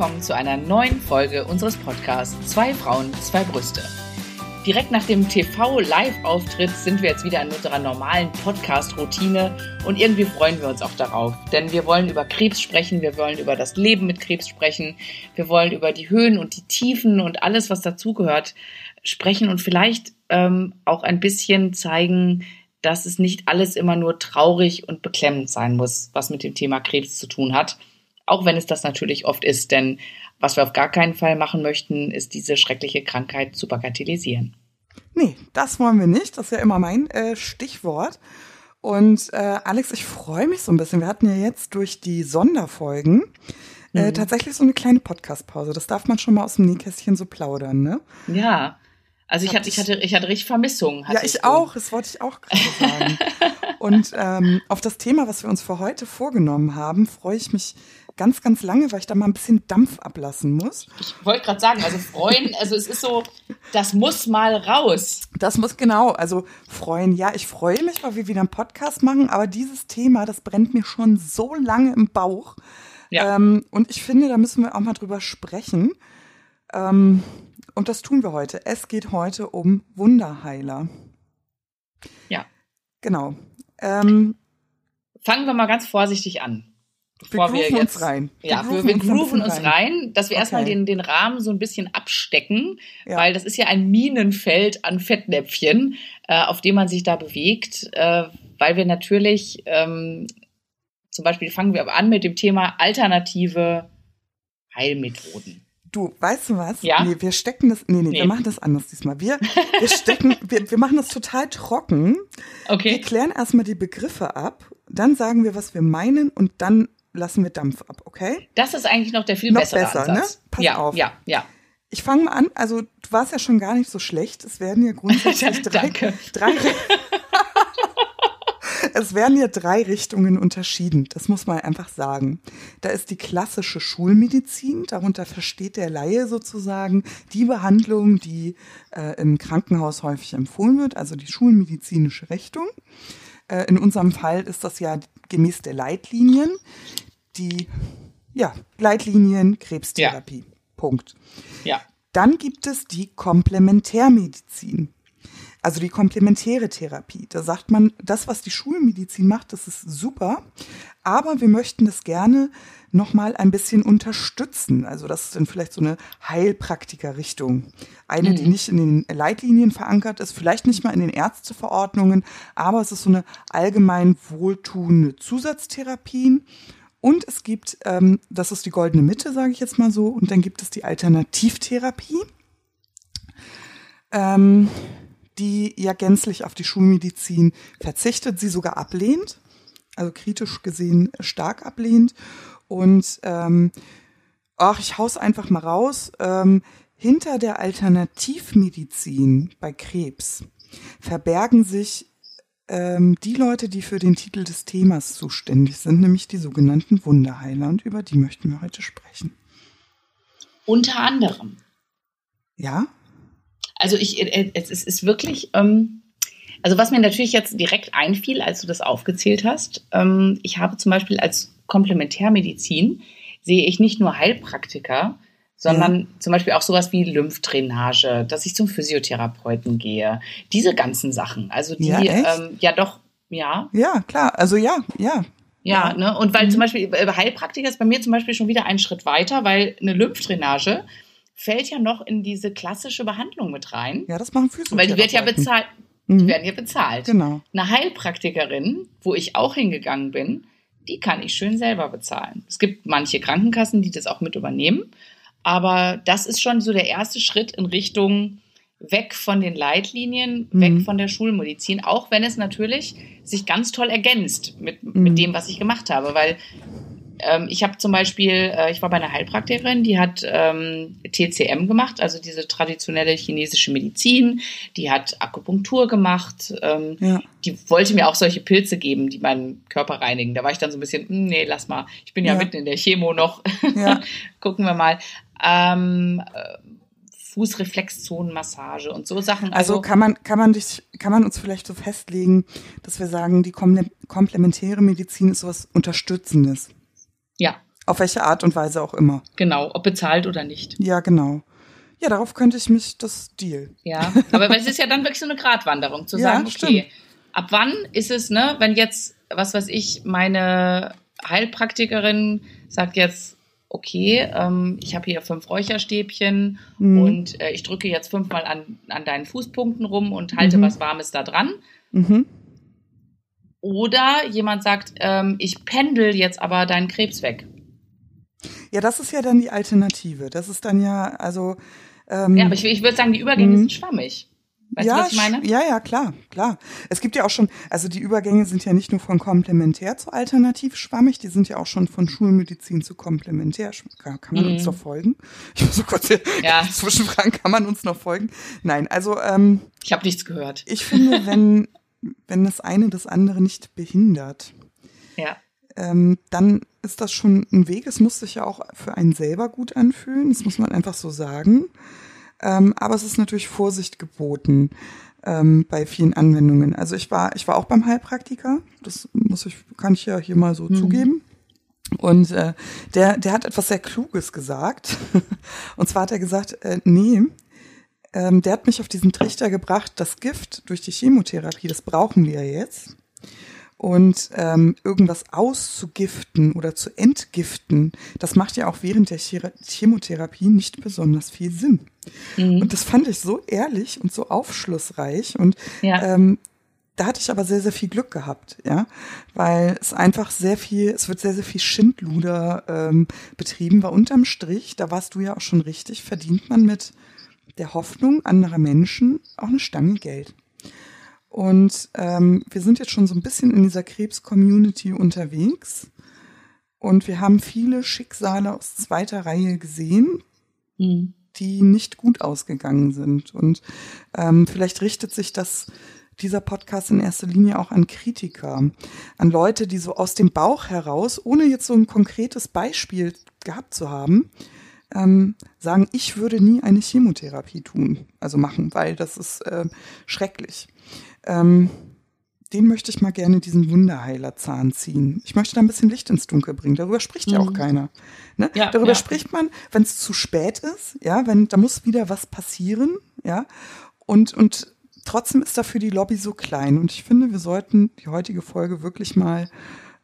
willkommen zu einer neuen Folge unseres Podcasts Zwei Frauen, zwei Brüste. Direkt nach dem TV-Live-Auftritt sind wir jetzt wieder in unserer normalen Podcast-Routine und irgendwie freuen wir uns auch darauf. Denn wir wollen über Krebs sprechen, wir wollen über das Leben mit Krebs sprechen, wir wollen über die Höhen und die Tiefen und alles, was dazugehört, sprechen und vielleicht ähm, auch ein bisschen zeigen, dass es nicht alles immer nur traurig und beklemmend sein muss, was mit dem Thema Krebs zu tun hat. Auch wenn es das natürlich oft ist, denn was wir auf gar keinen Fall machen möchten, ist diese schreckliche Krankheit zu bagatellisieren. Nee, das wollen wir nicht. Das ist ja immer mein äh, Stichwort. Und äh, Alex, ich freue mich so ein bisschen. Wir hatten ja jetzt durch die Sonderfolgen äh, mhm. tatsächlich so eine kleine Podcastpause. Das darf man schon mal aus dem Nähkästchen so plaudern, ne? Ja. Also ich hatte, ich hatte, ich hatte richtig Vermissungen. Ja, ich so. auch. Das wollte ich auch gerade sagen. Und ähm, auf das Thema, was wir uns für heute vorgenommen haben, freue ich mich ganz, ganz lange, weil ich da mal ein bisschen Dampf ablassen muss. Ich wollte gerade sagen, also freuen, also es ist so, das muss mal raus. Das muss genau, also freuen. Ja, ich freue mich, weil wir wieder einen Podcast machen, aber dieses Thema, das brennt mir schon so lange im Bauch. Ja. Ähm, und ich finde, da müssen wir auch mal drüber sprechen. Ähm, und das tun wir heute. Es geht heute um Wunderheiler. Ja. Genau. Ähm, Fangen wir mal ganz vorsichtig an bevor wir, wir jetzt uns rein. Ja, grooven wir, wir grooven uns rein. dass wir okay. erstmal den, den Rahmen so ein bisschen abstecken, ja. weil das ist ja ein Minenfeld an Fettnäpfchen, äh, auf dem man sich da bewegt, äh, weil wir natürlich ähm, zum Beispiel fangen wir aber an mit dem Thema alternative Heilmethoden. Du, weißt du was? Ja. Nee, wir stecken das, nee, nee, nee. wir machen das anders diesmal. Wir, wir stecken, wir, wir machen das total trocken. Okay. Wir klären erstmal die Begriffe ab, dann sagen wir, was wir meinen und dann lassen wir Dampf ab, okay? Das ist eigentlich noch der viel noch bessere besser, ne? Ansatz. Ne? Pass ja, auf. Ja, ja. Ich fange mal an. Also du warst ja schon gar nicht so schlecht. Es werden ja grundsätzlich drei, drei es werden ja drei Richtungen unterschieden. Das muss man einfach sagen. Da ist die klassische Schulmedizin. Darunter versteht der Laie sozusagen die Behandlung, die äh, im Krankenhaus häufig empfohlen wird, also die schulmedizinische Richtung. Äh, in unserem Fall ist das ja gemäß der Leitlinien die ja, Leitlinien Krebstherapie. Ja. Punkt. Ja. Dann gibt es die Komplementärmedizin. Also die komplementäre Therapie. Da sagt man, das, was die Schulmedizin macht, das ist super, aber wir möchten das gerne nochmal ein bisschen unterstützen. Also das ist dann vielleicht so eine Heilpraktiker-Richtung. Eine, mhm. die nicht in den Leitlinien verankert ist, vielleicht nicht mal in den Ärzteverordnungen, aber es ist so eine allgemein wohltuende Zusatztherapien. Und es gibt, ähm, das ist die goldene Mitte, sage ich jetzt mal so, und dann gibt es die Alternativtherapie. Ähm, die ja gänzlich auf die Schulmedizin verzichtet, sie sogar ablehnt, also kritisch gesehen stark ablehnt. Und ähm, ach, ich hau's einfach mal raus. Ähm, hinter der Alternativmedizin bei Krebs verbergen sich ähm, die Leute, die für den Titel des Themas zuständig sind, nämlich die sogenannten Wunderheiler. Und über die möchten wir heute sprechen. Unter anderem. Ja? Also ich, äh, es ist wirklich, ähm, also was mir natürlich jetzt direkt einfiel, als du das aufgezählt hast, ähm, ich habe zum Beispiel als Komplementärmedizin sehe ich nicht nur Heilpraktiker, sondern ja. zum Beispiel auch sowas wie Lymphdrainage, dass ich zum Physiotherapeuten gehe. Diese ganzen Sachen. Also die, ja, ähm, ja doch, ja. Ja, klar. Also ja, ja. Ja, ne? Und weil mhm. zum Beispiel äh, Heilpraktiker ist bei mir zum Beispiel schon wieder einen Schritt weiter, weil eine Lymphdrainage fällt ja noch in diese klassische Behandlung mit rein. Ja, das machen Physiotherapeuten. Weil die wird ja bezahlt. Die mhm. werden ja bezahlt. Genau. Eine Heilpraktikerin, wo ich auch hingegangen bin, die kann ich schön selber bezahlen. Es gibt manche Krankenkassen, die das auch mit übernehmen. Aber das ist schon so der erste Schritt in Richtung weg von den Leitlinien, mhm. weg von der Schulmedizin, auch wenn es natürlich sich ganz toll ergänzt mit, mhm. mit dem, was ich gemacht habe, weil ähm, ich habe zum Beispiel, äh, ich war bei einer Heilpraktikerin, die hat ähm, TCM gemacht, also diese traditionelle chinesische Medizin, die hat Akupunktur gemacht, ähm, ja. die wollte mir auch solche Pilze geben, die meinen Körper reinigen. Da war ich dann so ein bisschen, hm, nee, lass mal, ich bin ja, ja. mitten in der Chemo noch, ja. gucken wir mal. Ähm, äh, Fußreflexzonenmassage und so Sachen. Also, also, kann man kann man dich kann man uns vielleicht so festlegen, dass wir sagen, die komplementäre Medizin ist sowas Unterstützendes. Ja. Auf welche Art und Weise auch immer. Genau, ob bezahlt oder nicht. Ja, genau. Ja, darauf könnte ich mich das Deal. Ja, aber es ist ja dann wirklich so eine Gratwanderung, zu Ja, sagen, okay, stimmt. ab wann ist es, ne, wenn jetzt, was weiß ich, meine Heilpraktikerin sagt jetzt, okay, ähm, ich habe hier fünf Räucherstäbchen Mhm. und äh, ich drücke jetzt fünfmal an, an deinen Fußpunkten rum und halte Mhm. was Warmes da dran. Mhm. Oder jemand sagt, ähm, ich pendel jetzt aber deinen Krebs weg. Ja, das ist ja dann die Alternative. Das ist dann ja, also. Ähm, Ja, aber ich, ich würde sagen, die Übergänge Mhm. sind schwammig. Weißt ja, du, was ich meine? Ja, ja, klar, klar. Es gibt ja auch schon, also die Übergänge sind ja nicht nur von komplementär zu alternativ schwammig, die sind ja auch schon von Schulmedizin zu komplementär. kann man Mhm. uns noch folgen? Ich muss so kurz hier Ja. zwischenfragen, kann man uns noch folgen? Nein, also ähm, Ich habe nichts gehört. ich finde, wenn, wenn das eine das andere nicht behindert, Ja. ähm, dann ist das schon ein Weg. Es muss sich ja auch für einen selber gut anfühlen. Das muss man einfach so sagen. Ähm, aber es ist natürlich Vorsicht geboten ähm, bei vielen Anwendungen. Also ich war, ich war auch beim Heilpraktiker. Das muss ich, kann ich ja hier mal so zugeben. Und äh, der, der hat etwas sehr Kluges gesagt. Und zwar hat er gesagt, äh, nee, ähm, der hat mich auf diesen Trichter gebracht, das Gift durch die Chemotherapie, das brauchen wir jetzt. Und ähm, irgendwas auszugiften oder zu entgiften, das macht ja auch während der Chemotherapie nicht besonders viel Sinn. Mhm. Und das fand ich so ehrlich und so aufschlussreich. Und Ja. ähm, da hatte ich aber sehr, sehr viel Glück gehabt, ja, weil es einfach sehr viel, es wird sehr, sehr viel Schindluder ähm, betrieben, weil unterm Strich, da warst du ja auch schon richtig, verdient man mit der Hoffnung anderer Menschen auch eine Stange Geld. Und ähm, wir sind jetzt schon so ein bisschen in dieser Krebs-Community unterwegs. Und wir haben viele Schicksale aus zweiter Reihe gesehen, Mhm. die nicht gut ausgegangen sind. Und ähm, vielleicht richtet sich das dieser Podcast in erster Linie auch an Kritiker, an Leute, die so aus dem Bauch heraus, ohne jetzt so ein konkretes Beispiel gehabt zu haben, ähm, sagen, ich würde nie eine Chemotherapie tun, also machen, weil das ist äh, schrecklich. Ähm, den möchte ich mal gerne diesen Wunderheilerzahn ziehen. Ich möchte da ein bisschen Licht ins Dunkel bringen. Darüber spricht ja auch Mhm. keiner. Ne? Ja, Darüber ja. spricht man, wenn es zu spät ist, ja, wenn da muss wieder was passieren, ja. Und, und trotzdem ist dafür die Lobby so klein. Und ich finde, wir sollten die heutige Folge wirklich mal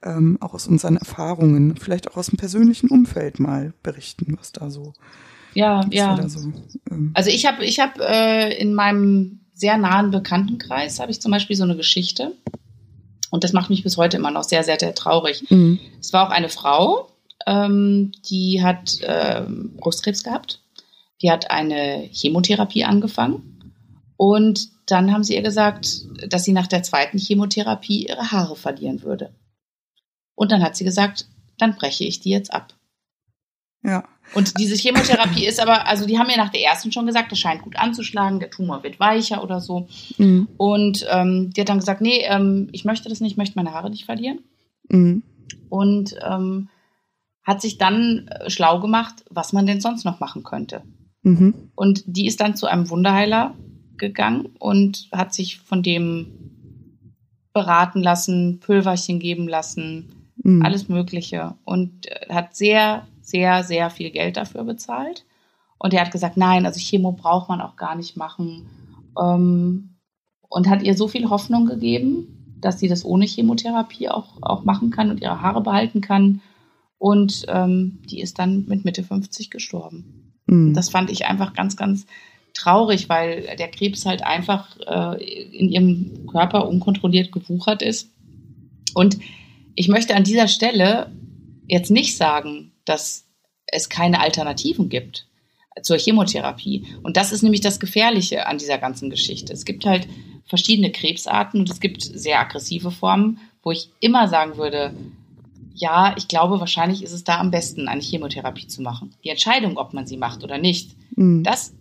ähm, auch aus unseren Erfahrungen, vielleicht auch aus dem persönlichen Umfeld mal berichten, was da so, Ja, ja. so. Ähm, Also ich habe ich hab, äh, in meinem sehr nahen Bekanntenkreis habe ich zum Beispiel so eine Geschichte. Und das macht mich bis heute immer noch sehr, sehr, sehr traurig. mhm. Es war auch eine Frau, ähm, die hat ähm, Brustkrebs gehabt. Die hat eine Chemotherapie angefangen. Und dann haben sie ihr gesagt, dass sie nach der zweiten Chemotherapie ihre Haare verlieren würde. Und dann hat sie gesagt, dann breche ich die jetzt ab. ja. Und diese Chemotherapie ist aber, also die haben mir nach der ersten schon gesagt, das scheint gut anzuschlagen, der Tumor wird weicher oder so. Mhm. Und ähm, die hat dann gesagt, nee, ähm, ich möchte das nicht, ich möchte meine Haare nicht verlieren. Mhm. Und ähm, hat sich dann äh, schlau gemacht, was man denn sonst noch machen könnte. Mhm. Und die ist dann zu einem Wunderheiler gegangen und hat sich von dem beraten lassen, Pülverchen geben lassen, Mhm. alles Mögliche und äh, hat sehr, sehr, sehr viel Geld dafür bezahlt. Und er hat gesagt, nein, also Chemo braucht man auch gar nicht machen. Ähm, und hat ihr so viel Hoffnung gegeben, dass sie das ohne Chemotherapie auch, auch machen kann und ihre Haare behalten kann. Und ähm, die ist dann mit Mitte 50 gestorben. Mhm. Das fand ich einfach ganz, ganz traurig, weil der Krebs halt einfach äh, in ihrem Körper unkontrolliert gewuchert ist. Und ich möchte an dieser Stelle jetzt nicht sagen, dass es keine Alternativen gibt zur Chemotherapie. Und das ist nämlich das Gefährliche an dieser ganzen Geschichte. Es gibt halt verschiedene Krebsarten und es gibt sehr aggressive Formen, wo ich immer sagen würde, ja, ich glaube, wahrscheinlich ist es da am besten, eine Chemotherapie zu machen. Die Entscheidung, ob man sie macht oder nicht, Mhm. das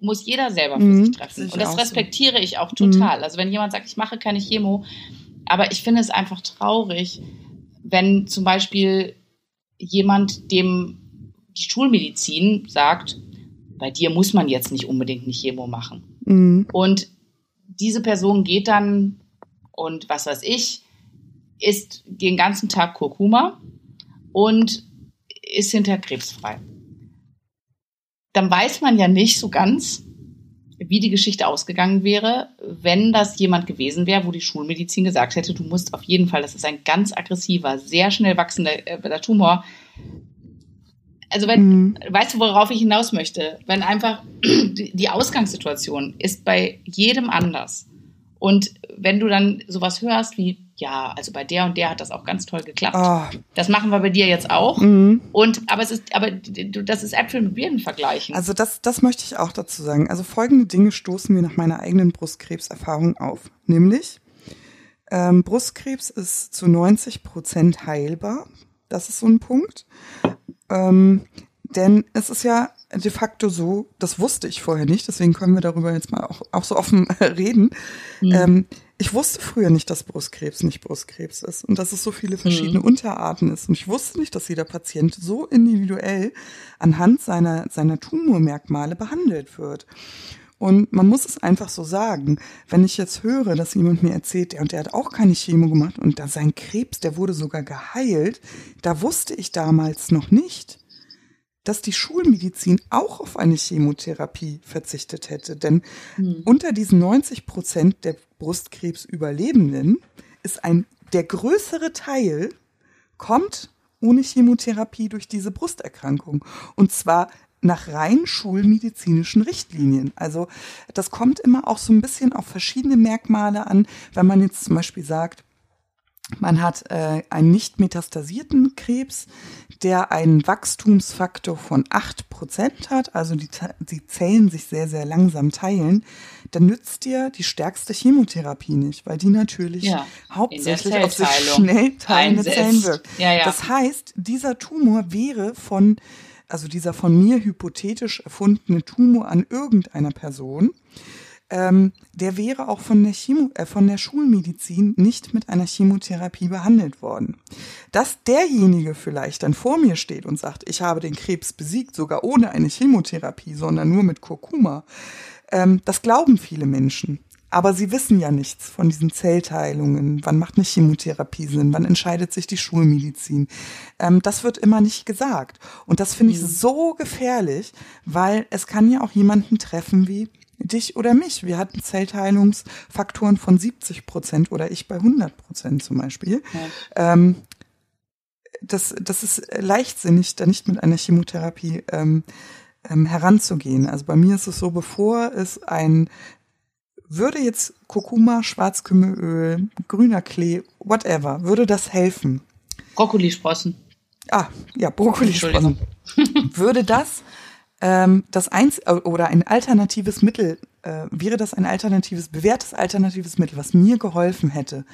muss jeder selber für Mhm, sich treffen. ich Und das auch so. respektiere ich auch total. Also wenn jemand sagt, ich mache keine Chemo, aber ich finde es einfach traurig, wenn zum Beispiel jemand, dem die Schulmedizin sagt, bei dir muss man jetzt nicht unbedingt eine Chemo machen. Mhm. Und diese Person geht dann und was weiß ich, isst den ganzen Tag Kurkuma und ist hinter krebsfrei. Dann weiß man ja nicht so ganz, wie die Geschichte ausgegangen wäre, wenn das jemand gewesen wäre, wo die Schulmedizin gesagt hätte, du musst auf jeden Fall, das ist ein ganz aggressiver, sehr schnell wachsender äh, Tumor. Also wenn, mhm. weißt du, worauf ich hinaus möchte? Wenn einfach die Ausgangssituation ist bei jedem anders. Und wenn du dann sowas hörst wie, ja, also bei der und der hat das auch ganz toll geklappt. Oh. Das machen wir bei dir jetzt auch. Mhm. Und aber es ist, aber das ist Äpfel mit Birnen vergleichen. Also das, das möchte ich auch dazu sagen. Also folgende Dinge stoßen mir nach meiner eigenen Brustkrebserfahrung auf. Nämlich, ähm, Brustkrebs ist zu 90 Prozent heilbar. Das ist so ein Punkt. Ähm, denn es ist ja de facto so, das wusste ich vorher nicht, deswegen können wir darüber jetzt mal auch, auch so offen reden. Mhm. Ähm, ich wusste früher nicht, dass Brustkrebs nicht Brustkrebs ist und dass es so viele verschiedene mhm. Unterarten ist. Und ich wusste nicht, dass jeder Patient so individuell anhand seiner, seiner Tumormerkmale behandelt wird. Und man muss es einfach so sagen, wenn ich jetzt höre, dass jemand mir erzählt, der und der hat auch keine Chemo gemacht und da sein Krebs, der wurde sogar geheilt, da wusste ich damals noch nicht, dass die Schulmedizin auch auf eine Chemotherapie verzichtet hätte. Denn hm. unter diesen 90 Prozent der Brustkrebsüberlebenden ist ein, der größere Teil kommt ohne Chemotherapie durch diese Brusterkrankung. Und zwar nach rein schulmedizinischen Richtlinien. Also das kommt immer auch so ein bisschen auf verschiedene Merkmale an. Wenn man jetzt zum Beispiel sagt, man hat äh, einen nicht metastasierten Krebs, der einen Wachstumsfaktor von acht Prozent hat, also die, die Zellen sich sehr, sehr langsam teilen, dann nützt dir die stärkste Chemotherapie nicht, weil die natürlich ja, hauptsächlich auf sich schnell teilende Zellen wirkt. Ja, ja. Das heißt, dieser Tumor wäre von, also dieser von mir hypothetisch erfundene Tumor an irgendeiner Person, ähm, der wäre auch von der, Chemo, äh, von der Schulmedizin nicht mit einer Chemotherapie behandelt worden. Dass derjenige vielleicht dann vor mir steht und sagt, ich habe den Krebs besiegt, sogar ohne eine Chemotherapie, sondern nur mit Kurkuma, ähm, das glauben viele Menschen. Aber sie wissen ja nichts von diesen Zellteilungen. Wann macht eine Chemotherapie Sinn? Wann entscheidet sich die Schulmedizin? Ähm, das wird immer nicht gesagt. Und das finde ich mhm. so gefährlich, weil es kann ja auch jemanden treffen wie dich oder mich. Wir hatten Zellteilungsfaktoren von 70 Prozent oder ich bei 100 Prozent zum Beispiel. Ja. Ähm, das, das ist leichtsinnig, da nicht mit einer Chemotherapie ähm, ähm, heranzugehen. Also bei mir ist es so, bevor es ein würde jetzt Kurkuma, Schwarzkümmelöl, grüner Klee, whatever, würde das helfen? Brokkolisprossen. Ah, ja, Brokkolisprossen. würde das ähm, das eins äh, oder ein alternatives Mittel äh, wäre das ein alternatives bewährtes alternatives Mittel, was mir geholfen hätte.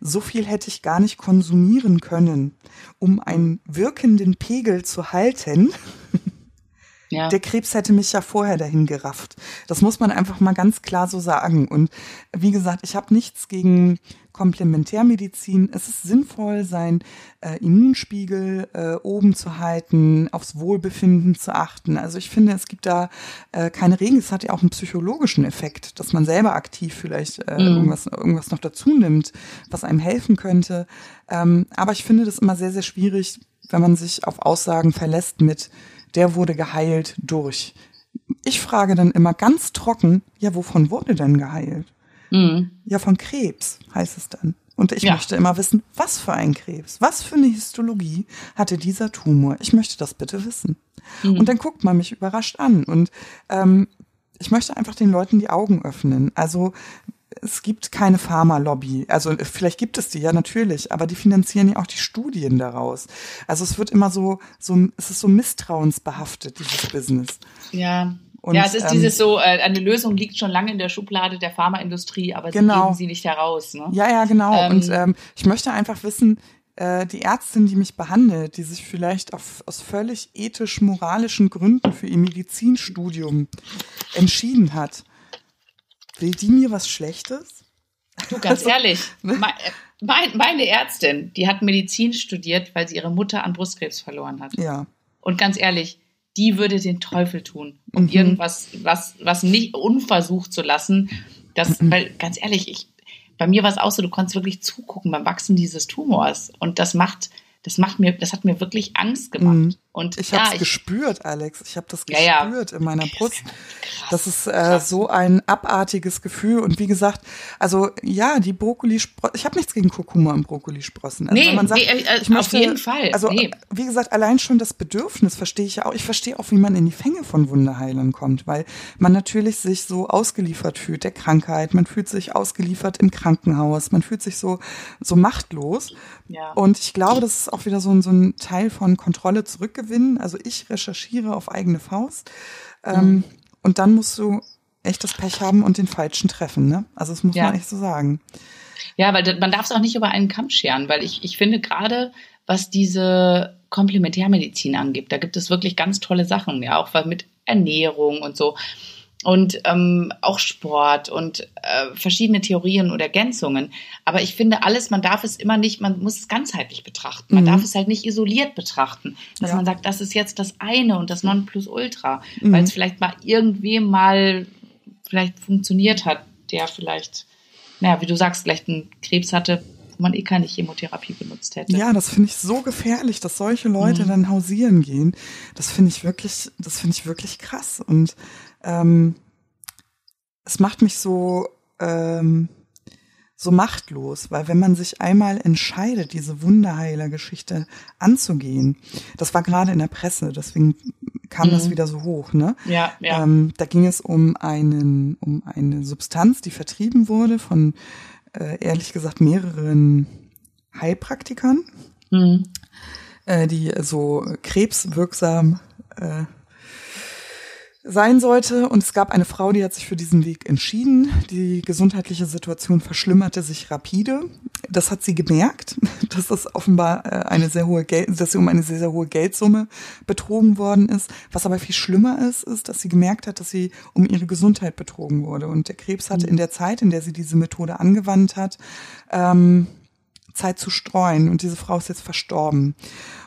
So viel hätte ich gar nicht konsumieren können, um einen wirkenden Pegel zu halten. Ja. Der Krebs hätte mich ja vorher dahin gerafft. Das muss man einfach mal ganz klar so sagen. Und wie gesagt, ich habe nichts gegen Komplementärmedizin. Es ist sinnvoll, sein äh, Immunspiegel äh, oben zu halten, aufs Wohlbefinden zu achten. Also ich finde, es gibt da äh, keine Regeln. Es hat ja auch einen psychologischen Effekt, dass man selber aktiv vielleicht äh, mhm. irgendwas, irgendwas noch dazu nimmt, was einem helfen könnte. Ähm, aber ich finde das immer sehr, sehr schwierig, wenn man sich auf Aussagen verlässt mit, der wurde geheilt durch. Ich frage dann immer ganz trocken, ja, wovon wurde denn geheilt? Mhm. Ja, von Krebs heißt es dann. Und ich ja. möchte immer wissen, was für ein Krebs, was für eine Histologie hatte dieser Tumor. Ich möchte das bitte wissen. Mhm. Und dann guckt man mich überrascht an. Und ähm, ich möchte einfach den Leuten die Augen öffnen. Also es gibt keine Pharma-Lobby. Also vielleicht gibt es die, ja natürlich, aber die finanzieren ja auch die Studien daraus. Also es wird immer so, so es ist so misstrauensbehaftet, dieses Business. Ja, und, ja, es ist ähm, dieses so, äh, eine Lösung liegt schon lange in der Schublade der Pharmaindustrie, aber sie genau. geben sie nicht heraus. Ne? Ja, ja, genau. Ähm, und ähm, ich möchte einfach wissen, äh, die Ärztin, die mich behandelt, die sich vielleicht auf, aus völlig ethisch-moralischen Gründen für ihr Medizinstudium entschieden hat, will die mir was Schlechtes? Du, ganz also, ehrlich, ne? mein, meine Ärztin, die hat Medizin studiert, weil sie ihre Mutter an Brustkrebs verloren hat. Ja. Und ganz ehrlich, die würde den Teufel tun, um mhm. irgendwas, was, was nicht unversucht zu lassen. Das, mhm. weil, ganz ehrlich, ich, bei mir war es auch so, du konntest wirklich zugucken beim Wachsen dieses Tumors. Und das macht, das macht mir, das hat mir wirklich Angst gemacht. Und ich habe es ja, gespürt, Alex. Ich habe das Ja, ja. gespürt in meiner Brust. Krass, Das ist äh, so ein abartiges Gefühl. Und wie gesagt, also ja, die Brokkolisprossen, ich habe nichts gegen Kurkuma und Brokkolisprossen. Also Nee, man sagt, nee, äh, ich auf möchte, jeden Fall. Also Nee. wie gesagt, allein schon das Bedürfnis verstehe ich ja auch. Ich verstehe auch, wie man in die Fänge von Wunderheilern kommt, weil man natürlich sich so ausgeliefert fühlt der Krankheit. Man fühlt sich ausgeliefert im Krankenhaus. Man fühlt sich so so machtlos. Ja. Und ich glaube, das ist auch wieder so ein, so ein Teil von Kontrolle zurückgewinnen. Also ich recherchiere auf eigene Faust. Ähm, Und dann musst du echt das Pech haben und den Falschen treffen. Ne? Also das muss Ja. man echt so sagen. Ja, weil man darf es auch nicht über einen Kamm scheren, weil ich, ich finde gerade, was diese Komplementärmedizin angeht, da gibt es wirklich ganz tolle Sachen, ja, auch mit Ernährung und so. Und ähm, auch Sport und äh, verschiedene Theorien und Ergänzungen. Aber ich finde alles, man darf es immer nicht, man muss es ganzheitlich betrachten. Man Mhm. darf es halt nicht isoliert betrachten. Dass Ja. man sagt, das ist jetzt das eine und das Nonplusultra. Mhm. Weil es vielleicht mal irgendwem mal vielleicht funktioniert hat, der vielleicht, naja, wie du sagst, vielleicht einen Krebs hatte, wo man eh keine Chemotherapie benutzt hätte. Ja, das finde ich so gefährlich, dass solche Leute Mhm. dann hausieren gehen. Das finde ich wirklich, das finde ich wirklich krass. Und ähm, es macht mich so, ähm, so machtlos, weil wenn man sich einmal entscheidet, diese Wunderheiler-Geschichte anzugehen, das war gerade in der Presse, deswegen kam das Mhm. wieder so hoch, ne? Ja, ja. Ähm, da ging es um einen, um eine Substanz, die vertrieben wurde von, äh, ehrlich gesagt, mehreren Heilpraktikern, Mhm. äh, die so krebswirksam äh, sein sollte. Und es gab eine Frau, die hat sich für diesen Weg entschieden. Die gesundheitliche Situation verschlimmerte sich rapide. Das hat sie gemerkt, dass das offenbar äh, eine sehr hohe Geld, dass sie um eine sehr, sehr hohe Geldsumme betrogen worden ist. Was aber viel schlimmer ist, ist, dass sie gemerkt hat, dass sie um ihre Gesundheit betrogen wurde. Und der Krebs hatte in der Zeit, in der sie diese Methode angewandt hat, ähm, Zeit zu streuen und diese Frau ist jetzt verstorben.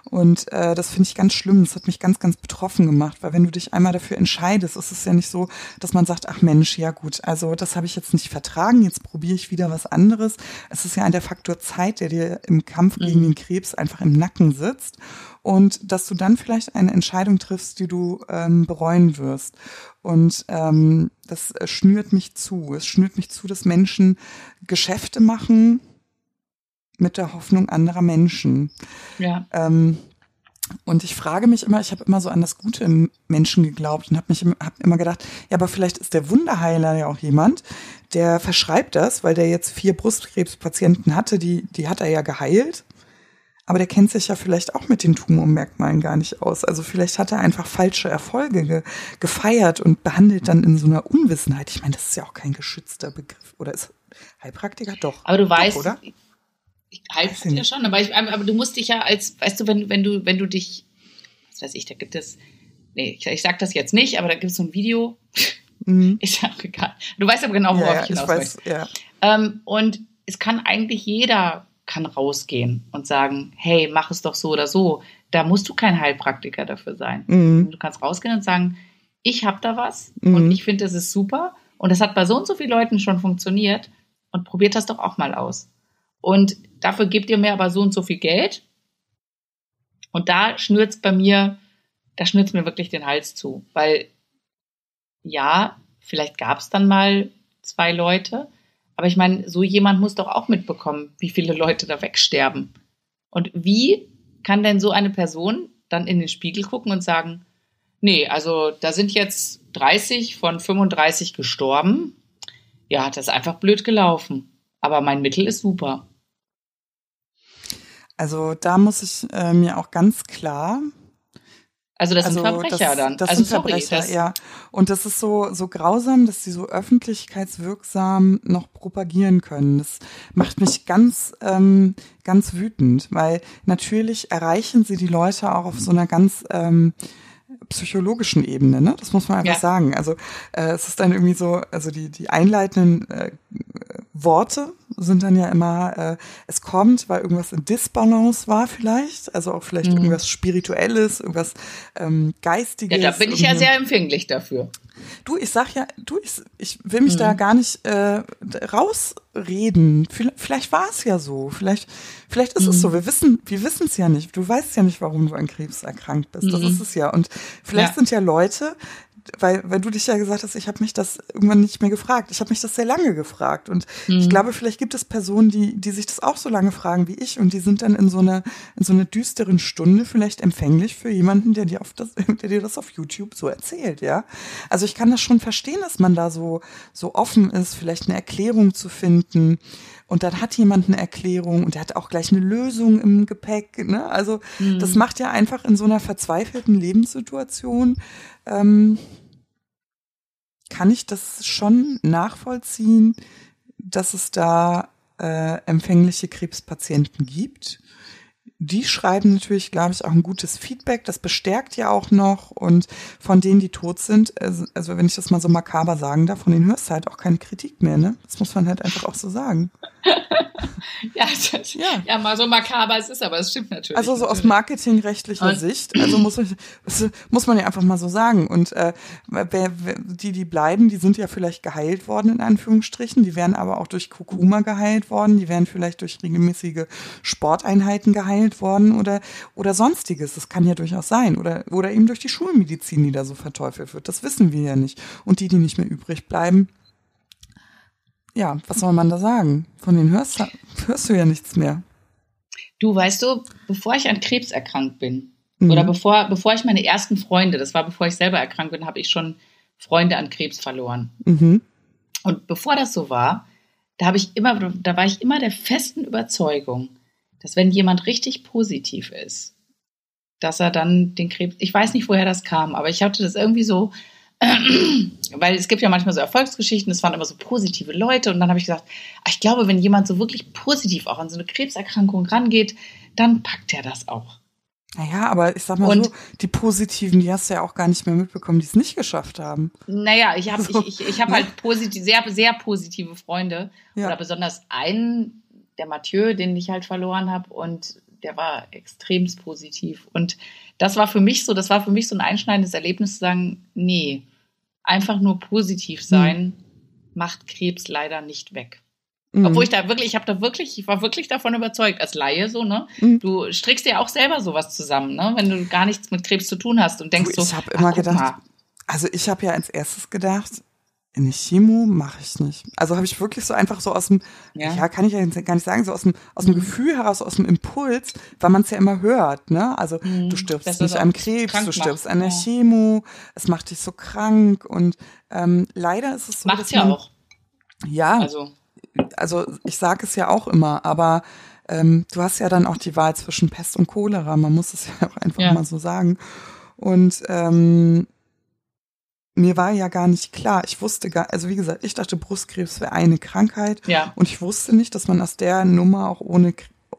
Und äh, das finde ich ganz schlimm. Das hat mich ganz, ganz betroffen gemacht, weil wenn du dich einmal dafür entscheidest, ist es ja nicht so, dass man sagt, ach Mensch, ja gut, also das habe ich jetzt nicht vertragen, jetzt probiere ich wieder was anderes. Es ist ja der Faktor Zeit, der dir im Kampf gegen den Krebs einfach im Nacken sitzt und dass du dann vielleicht eine Entscheidung triffst, die du ähm, bereuen wirst. Und ähm, das äh, schnürt mich zu. Es schnürt mich zu, dass Menschen Geschäfte machen, mit der Hoffnung anderer Menschen. ja. Ähm, und ich frage mich immer, ich habe immer so an das Gute im Menschen geglaubt und habe mich hab immer gedacht, ja, aber vielleicht ist der Wunderheiler ja auch jemand, der verschreibt das, weil der jetzt vier Brustkrebspatienten hatte, die, die hat er ja geheilt. Aber der kennt sich ja vielleicht auch mit den Tumormerkmalen gar nicht aus. Also vielleicht hat er einfach falsche Erfolge ge gefeiert und behandelt dann in so einer Unwissenheit. Ich meine, das ist ja auch kein geschützter Begriff. Oder ist Heilpraktiker? Doch. Aber du Doch, weißt, oder? Ich Weiß ich ja schon, aber, ich, aber du musst dich ja als, weißt du, wenn, wenn du, wenn du dich, was weiß ich, da gibt es, nee, ich, ich sag das jetzt nicht, aber da gibt es so ein Video, Mhm. ist ja auch egal. Du weißt aber genau, worauf Ja, ja, ich ich hinaus weiß, möchte. ja. Ähm, und es kann eigentlich jeder kann rausgehen und sagen, hey, mach es doch so oder so. Da musst du kein Heilpraktiker dafür sein. Mhm. Du kannst rausgehen und sagen, ich habe da was Mhm. und ich finde, das ist super und das hat bei so und so vielen Leuten schon funktioniert und probiert das doch auch mal aus. Und dafür gebt ihr mir aber so und so viel Geld und da schnürt's bei mir, da schnürt's mir wirklich den Hals zu, weil ja, vielleicht gab's dann mal zwei Leute, aber ich meine, so jemand muss doch auch mitbekommen, wie viele Leute da wegsterben. Und wie kann denn so eine Person dann in den Spiegel gucken und sagen, nee, also da sind jetzt 30 von 35 gestorben. Ja, das ist einfach blöd gelaufen. Aber mein Mittel ist super. Also da muss ich äh, mir auch ganz klar. Also das also sind Verbrecher das, dann. Das also sind sorry, Verbrecher, das, ja. Und das ist so so grausam, dass sie so öffentlichkeitswirksam noch propagieren können. Das macht mich ganz ähm, ganz wütend, weil natürlich erreichen sie die Leute auch auf so einer ganz ähm, psychologischen Ebene, ne? Das muss man einfach Ja. sagen. Also äh, es ist dann irgendwie so, also die die einleitenden äh, Worte sind dann ja immer, äh, es kommt, weil irgendwas in Disbalance war vielleicht, also auch vielleicht Mhm. irgendwas Spirituelles, irgendwas ähm, Geistiges. ja, da bin ich ja sehr empfänglich dafür. Du, ich sag ja, du, ich, ich will mich mhm. da gar nicht äh, rausreden. Vielleicht war es ja so. Vielleicht, vielleicht ist mhm. es so. Wir wissen, wir wissen es ja nicht. Du weißt ja nicht, warum du an Krebs erkrankt bist. Mhm. Das ist es ja. Und vielleicht ja. sind ja Leute, weil, weil du dich ja gesagt hast, ich habe mich das irgendwann nicht mehr gefragt. Ich habe mich das sehr lange gefragt. Und mhm. ich glaube, vielleicht gibt es Personen, die, die sich das auch so lange fragen wie ich und die sind dann in so einer, in so einer düsteren Stunde vielleicht empfänglich für jemanden, der dir auf das, der dir das auf YouTube so erzählt, ja. Also ich kann das schon verstehen, dass man da so, so offen ist, vielleicht eine Erklärung zu finden. Und dann hat jemand eine Erklärung und der hat auch gleich eine Lösung im Gepäck. Ne? Also mhm. das macht ja einfach in so einer verzweifelten Lebenssituation ähm, kann ich das schon nachvollziehen, dass es da äh, empfängliche Krebspatienten gibt. Die schreiben natürlich, glaube ich, auch ein gutes Feedback. Das bestärkt ja auch noch. Und von denen, die tot sind, also, also wenn ich das mal so makaber sagen darf, von denen hörst du halt auch keine Kritik mehr. Ne? Das muss man halt einfach auch so sagen. ja, das, ja. ja, mal so makaber es ist, aber es stimmt natürlich. Also so aus marketingrechtlicher und? Sicht, also muss, ich, muss man ja einfach mal so sagen. Und äh, wer, wer, die, die bleiben, die sind ja vielleicht geheilt worden, in Anführungsstrichen. Die werden aber auch durch Kurkuma geheilt worden. Die werden vielleicht durch regelmäßige Sporteinheiten geheilt worden oder, oder sonstiges. Das kann ja durchaus sein. Oder, oder eben durch die Schulmedizin, die da so verteufelt wird. Das wissen wir ja nicht. Und die, die nicht mehr übrig bleiben, ja, was soll man da sagen? Von denen hörst, hörst du ja nichts mehr. Du weißt du, bevor ich an Krebs erkrankt bin, mhm. oder bevor, bevor ich meine ersten Freunde, das war bevor ich selber erkrankt bin, habe ich schon Freunde an Krebs verloren. Mhm. Und bevor das so war, da habe ich immer, da war ich immer der festen Überzeugung, dass wenn jemand richtig positiv ist, dass er dann den Krebs, ich weiß nicht, woher das kam, aber ich hatte das irgendwie so weil es gibt ja manchmal so Erfolgsgeschichten, es waren immer so positive Leute und dann habe ich gesagt, ah, ich glaube, wenn jemand so wirklich positiv auch an so eine Krebserkrankung rangeht, dann packt er das auch. Naja, aber ich sag mal und, so, die Positiven, die hast du ja auch gar nicht mehr mitbekommen, die es nicht geschafft haben. Naja, ich habe so, ich, ich, ich hab ne? halt positiv, sehr, sehr positive Freunde. Ja. Oder besonders einen, der Mathieu, den ich halt verloren habe und der war extremst positiv. Und das war für mich so, das war für mich so ein einschneidendes Erlebnis zu sagen, nee, einfach nur positiv sein mhm. macht Krebs leider nicht weg. Mhm. Obwohl ich da wirklich, ich habe da wirklich, ich war wirklich davon überzeugt, als Laie so, ne? Mhm. Du strickst dir auch selber sowas zusammen, ne? Wenn du gar nichts mit Krebs zu tun hast und denkst du, so. Ich habe immer gedacht, mal. also ich habe ja als erstes gedacht, eine Chemo mache ich nicht. Also habe ich wirklich so einfach so aus dem, ja, ja kann ich ja gar nicht sagen, so aus dem, aus dem mhm. Gefühl heraus, aus dem Impuls, weil man es ja immer hört, ne? Also mhm. du stirbst das nicht an Krebs, du stirbst macht. an der ja. Chemo, es macht dich so krank und ähm, leider ist es so. Macht's ja man, auch. Ja. Also. also ich sage es ja auch immer, aber ähm, du hast ja dann auch die Wahl zwischen Pest und Cholera, man muss es ja auch einfach ja. mal so sagen. Und ähm, mir war ja gar nicht klar, ich wusste gar, also wie gesagt, ich dachte, Brustkrebs wäre eine Krankheit. Ja. Und ich wusste nicht, dass man aus der Nummer auch ohne,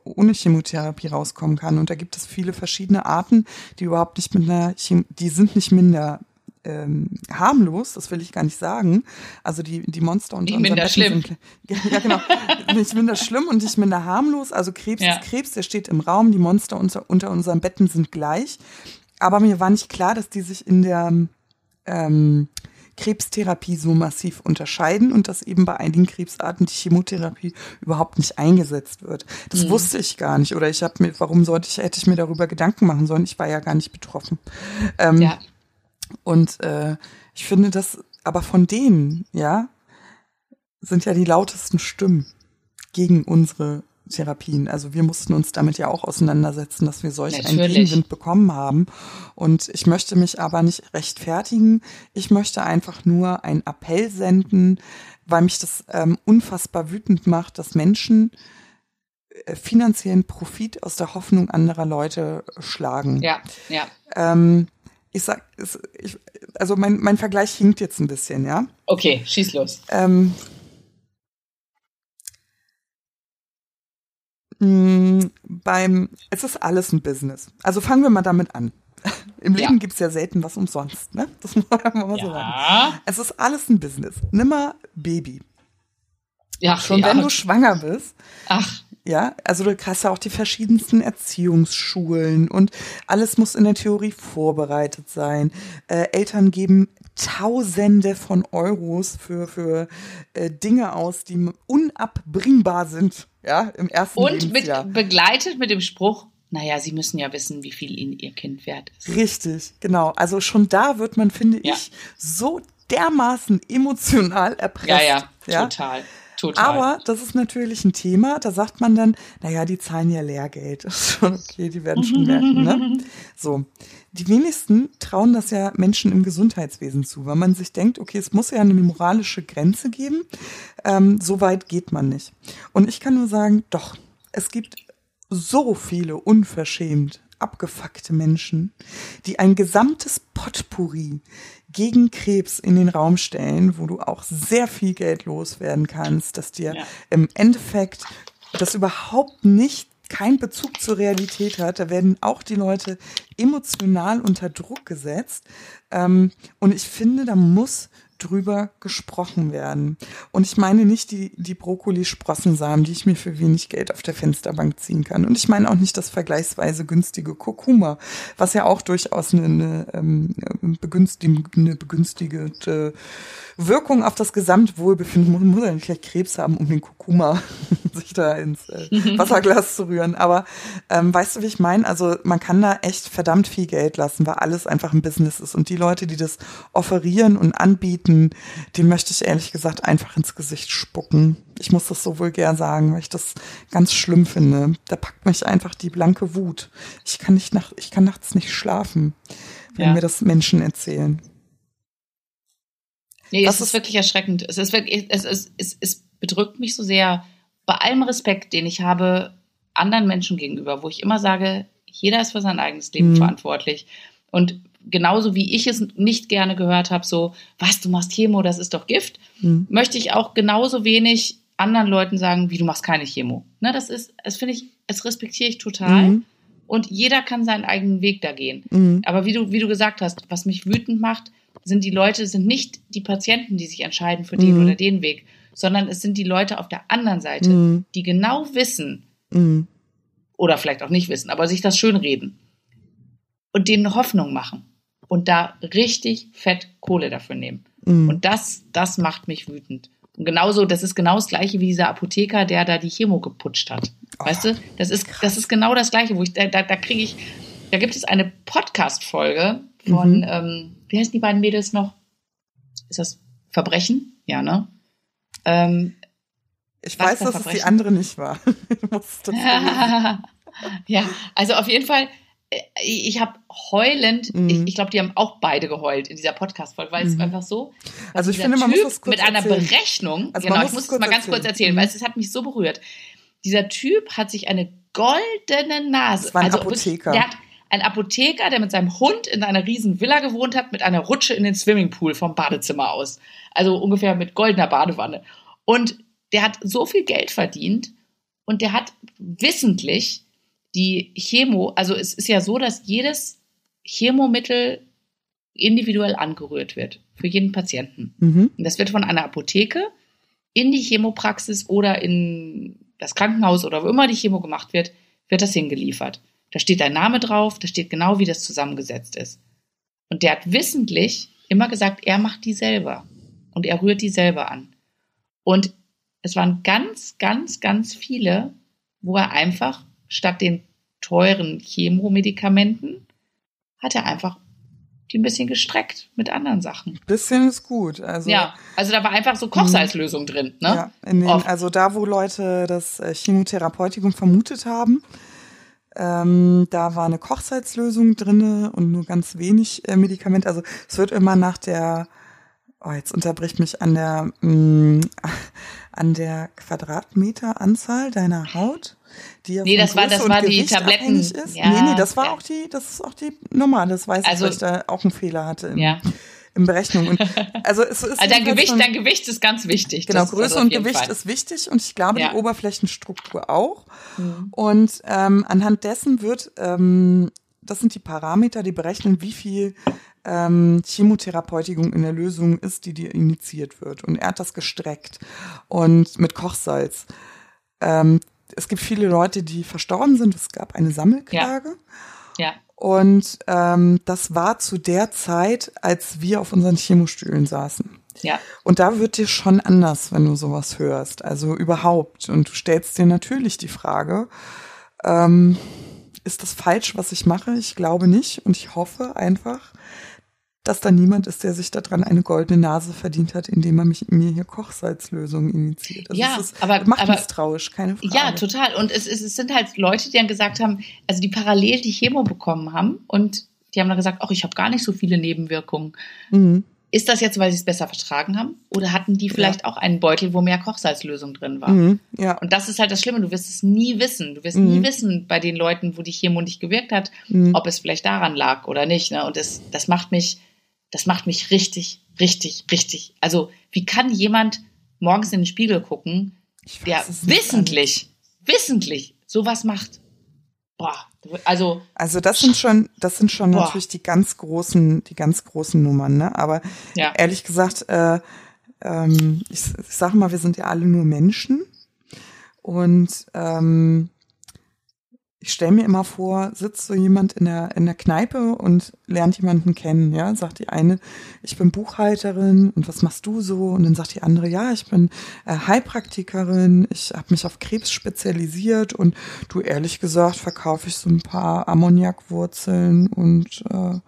ohne Chemotherapie rauskommen kann. Und da gibt es viele verschiedene Arten, die überhaupt nicht mit einer, Chem die sind nicht minder ähm, harmlos, das will ich gar nicht sagen. Also die, die Monster unter nicht minder schlimm. sind ja genau, nicht minder schlimm und nicht minder harmlos. Also Krebs ja. ist Krebs, der steht im Raum, die Monster unter, unter unseren Betten sind gleich. Aber mir war nicht klar, dass die sich in der ähm, Krebstherapie so massiv unterscheiden und dass eben bei einigen Krebsarten die Chemotherapie überhaupt nicht eingesetzt wird. Das mhm. wusste ich gar nicht oder ich habe mir, warum sollte ich, hätte ich mir darüber Gedanken machen sollen? Ich war ja gar nicht betroffen. Ähm, ja. Und äh, ich finde das, aber von denen, ja, sind ja die lautesten Stimmen gegen unsere Therapien. Also wir mussten uns damit ja auch auseinandersetzen, dass wir solch Natürlich. einen Gegenwind bekommen haben. Und ich möchte mich aber nicht rechtfertigen. Ich möchte einfach nur einen Appell senden, weil mich das ähm, unfassbar wütend macht, dass Menschen äh, finanziellen Profit aus der Hoffnung anderer Leute schlagen. Ja, ja. Ähm, ich sag, ich, also mein, mein Vergleich hinkt jetzt ein bisschen, ja. Okay, schieß los. Ähm, Mh, beim, es ist alles ein Business. Also fangen wir mal damit an. Im Leben ja. gibt's ja selten was umsonst, ne? Das muss man mal ja. so sagen. Es ist alles ein Business. Nimm mal Baby. Ja, Schon ja. wenn du schwanger bist. Ach. Ja, also du hast ja auch die verschiedensten Erziehungsschulen und alles muss in der Theorie vorbereitet sein. Äh, Eltern geben Tausende von Euros für, für äh, Dinge aus, die unabbringbar sind, ja, im ersten Und mit, begleitet mit dem Spruch, naja, Sie müssen ja wissen, wie viel Ihnen Ihr Kind wert ist. Richtig, genau. Also schon da wird man, finde ja. ich, so dermaßen emotional erpresst. Ja, ja, ja? total. Total. Aber das ist natürlich ein Thema, da sagt man dann, naja, die zahlen ja Lehrgeld. Okay, die werden schon merken, ne? So. Die wenigsten trauen das ja Menschen im Gesundheitswesen zu, weil man sich denkt, okay, es muss ja eine moralische Grenze geben. Ähm, so weit geht man nicht. Und ich kann nur sagen, doch, es gibt so viele unverschämt abgefuckte Menschen, die ein gesamtes Potpourri gegen Krebs in den Raum stellen, wo du auch sehr viel Geld loswerden kannst, dass dir ja. im Endeffekt das überhaupt nicht kein Bezug zur Realität hat. Da werden auch die Leute emotional unter Druck gesetzt. Ähm, und ich finde, da muss drüber gesprochen werden. Und ich meine nicht die, die Brokkoli-Sprossensamen, die ich mir für wenig Geld auf der Fensterbank ziehen kann. Und ich meine auch nicht das vergleichsweise günstige Kurkuma, was ja auch durchaus eine, eine, ähm, begünstigende, eine begünstigte Wirkung auf das Gesamtwohlbefinden muss, muss ja nicht gleich Krebs haben, um den Kurkuma sich da ins äh, Wasserglas zu rühren. Aber ähm, weißt du, wie ich meine? Also man kann da echt verdammt viel Geld lassen, weil alles einfach ein Business ist. Und die Leute, die das offerieren und anbieten, den möchte ich ehrlich gesagt einfach ins Gesicht spucken. Ich muss das so vulgär sagen, weil ich das ganz schlimm finde. Da packt mich einfach die blanke Wut. Ich kann nicht nach, ich kann nachts nicht schlafen, wenn ja. mir das Menschen erzählen. Nee, das es ist, ist wirklich erschreckend. Es ist wirklich, es, es, es, es bedrückt mich so sehr, bei allem Respekt, den ich habe anderen Menschen gegenüber, wo ich immer sage, jeder ist für sein eigenes Leben mhm. verantwortlich. Und genauso wie ich es nicht gerne gehört habe, so, was, du machst Chemo, das ist doch Gift, mhm. möchte ich auch genauso wenig anderen Leuten sagen, wie du machst keine Chemo. Ne, das ist, das finde ich, das respektiere ich total. Mhm. Und jeder kann seinen eigenen Weg da gehen. Mhm. Aber wie du, wie du gesagt hast, was mich wütend macht, sind die Leute, sind nicht die Patienten, die sich entscheiden für den mhm. oder den Weg, sondern es sind die Leute auf der anderen Seite, mhm. die genau wissen mhm. oder vielleicht auch nicht wissen, aber sich das schön reden und denen Hoffnung machen und da richtig fett Kohle dafür nehmen. Mhm. Und das, das macht mich wütend. Und genauso, das ist genau das gleiche wie dieser Apotheker, der da die Chemo geputscht hat. Oh, weißt du? Das ist, das ist genau das gleiche, wo ich, da, da kriege ich, da gibt es eine Podcast-Folge von, mhm. ähm, wie heißen die beiden Mädels noch? Ist das Verbrechen? Ja, ne? Ähm, ich weiß, dass es die andere nicht war. ja, also auf jeden Fall, ich habe heulend, mhm. ich, ich glaube, die haben auch beide geheult in dieser Podcast-Folge, weil mhm. es einfach so. Also ich finde, man typ muss das kurz mit einer Berechnung, also genau, ich muss es mal ganz kurz erzählen, mhm. weil es, es hat mich so berührt. Dieser Typ hat sich eine goldene Nase. Das war ein also Apotheker. der hat, ein Apotheker, der mit seinem Hund in einer riesen Villa gewohnt hat, mit einer Rutsche in den Swimmingpool vom Badezimmer aus. Also ungefähr mit goldener Badewanne. Und der hat so viel Geld verdient und der hat wissentlich die Chemo, also es ist ja so, dass jedes Chemomittel individuell angerührt wird für jeden Patienten. Mhm. Und das wird von einer Apotheke in die Chemopraxis oder in das Krankenhaus oder wo immer die Chemo gemacht wird, wird das hingeliefert. Da steht dein Name drauf, da steht genau, wie das zusammengesetzt ist. Und der hat wissentlich immer gesagt, er macht die selber. Und er rührt die selber an. Und es waren ganz, ganz, ganz viele, wo er einfach statt den teuren Chemomedikamenten hat er einfach die ein bisschen gestreckt mit anderen Sachen. Bisschen ist gut. Also, ja, also da war einfach so Kochsalzlösung drin. Ne? Ja, den, also da, wo Leute das äh, Chemotherapeutikum vermutet haben, ähm, da war eine Kochsalzlösung drinne und nur ganz wenig äh, Medikament. Also es wird immer nach der, oh, jetzt unterbricht mich an der, mh, mm, an der Quadratmeteranzahl deiner Haut. Die ja nee, das war, das war die Tabletten. Ist. Ja, nee, nee, das war ja. auch die, das ist auch die normale. Das weiß also, ich, weil ich da auch einen Fehler hatte. Im, ja in Berechnung. Und also es ist also dein Gewicht, schon, dein Gewicht ist ganz wichtig. Genau, Größe also und Gewicht Fall. ist wichtig und ich glaube ja. die Oberflächenstruktur auch. Mhm. Und ähm, anhand dessen wird, ähm, das sind die Parameter, die berechnen, wie viel ähm, Chemotherapeutikum in der Lösung ist, die dir initiiert wird. Und er hat das gestreckt und mit Kochsalz. Ähm, es gibt viele Leute, die verstorben sind. Es gab eine Sammelklage. Ja. ja. Und ähm, das war zu der Zeit, als wir auf unseren Chemostühlen saßen. Ja. Und da wird dir schon anders, wenn du sowas hörst. Also überhaupt. Und du stellst dir natürlich die Frage, ähm, ist das falsch, was ich mache? Ich glaube nicht. Und ich hoffe einfach, dass da niemand ist, der sich daran eine goldene Nase verdient hat, indem er mich, mir hier Kochsalzlösungen initiiert. Also ja, ist, aber macht aber, misstrauisch, keine Frage. Ja, total. Und es, es, sind halt Leute, die dann gesagt haben, also die parallel die Chemo bekommen haben und die haben dann gesagt, ach, ich habe gar nicht so viele Nebenwirkungen. Mhm. Ist das jetzt, weil sie es besser vertragen haben? Oder hatten die vielleicht ja. auch einen Beutel, wo mehr Kochsalzlösung drin war? Mhm, ja. Und das ist halt das Schlimme. Du wirst es nie wissen. Du wirst mhm. nie wissen bei den Leuten, wo die Chemo nicht gewirkt hat, mhm. ob es vielleicht daran lag oder nicht. Ne? Und das, das macht mich, das macht mich richtig, richtig, richtig. Also, wie kann jemand morgens in den Spiegel gucken, der wissentlich, wissentlich sowas macht? Boah, also. Also das sind schon, das sind schon boah. natürlich die ganz großen, die ganz großen Nummern, ne? Aber ja. ehrlich gesagt, äh, ähm, ich, ich sage mal, wir sind ja alle nur Menschen und ähm, ich stelle mir immer vor, sitzt so jemand in der, in der Kneipe und lernt jemanden kennen, ja, sagt die eine, ich bin Buchhalterin und was machst du so? Und dann sagt die andere, ja, ich bin äh, Heilpraktikerin, ich habe mich auf Krebs spezialisiert und du ehrlich gesagt verkaufe ich so ein paar Ammoniakwurzeln und äh,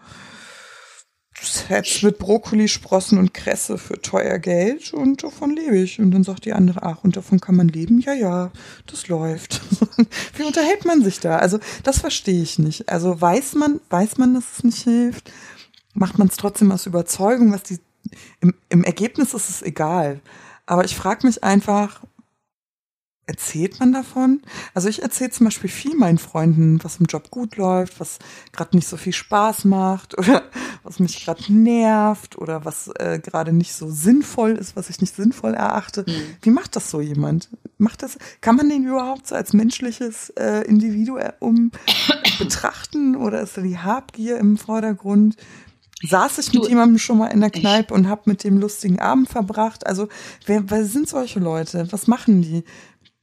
Sets mit Brokkoli, Sprossen und Kresse für teuer Geld und davon lebe ich. Und dann sagt die andere, ach, und davon kann man leben? Ja, ja, das läuft. Wie unterhält man sich da? Also, das verstehe ich nicht. Also, weiß man, weiß man, dass es nicht hilft? Macht man es trotzdem aus Überzeugung, was die, im, im Ergebnis ist es egal. Aber ich frage mich einfach, erzählt man davon? Also ich erzähle zum Beispiel viel meinen Freunden, was im Job gut läuft, was gerade nicht so viel Spaß macht oder was mich gerade nervt oder was äh, gerade nicht so sinnvoll ist, was ich nicht sinnvoll erachte. Mhm. Wie macht das so jemand? Macht das? Kann man den überhaupt so als menschliches äh, Individuum betrachten oder ist da die Habgier im Vordergrund? saß ich mit jemandem schon mal in der Kneipe ich, und habe mit dem lustigen Abend verbracht. Also wer, wer sind solche Leute? Was machen die?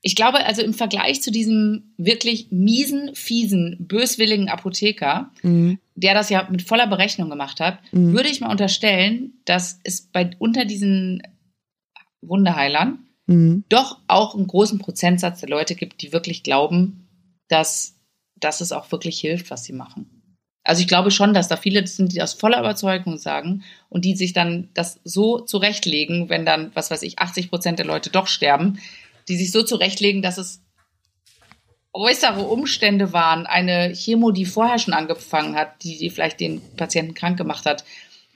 Ich glaube, also im Vergleich zu diesem wirklich miesen, fiesen, böswilligen Apotheker, mhm. der das ja mit voller Berechnung gemacht hat, mhm. würde ich mal unterstellen, dass es bei unter diesen Wunderheilern mhm. doch auch einen großen Prozentsatz der Leute gibt, die wirklich glauben, dass, dass es auch wirklich hilft, was sie machen. Also ich glaube schon, dass da viele sind, die aus voller Überzeugung sagen und die sich dann das so zurechtlegen, wenn dann, was weiß ich, 80 Prozent der Leute doch sterben, die sich so zurechtlegen, dass es äußere Umstände waren, eine Chemo, die vorher schon angefangen hat, die, die vielleicht den Patienten krank gemacht hat.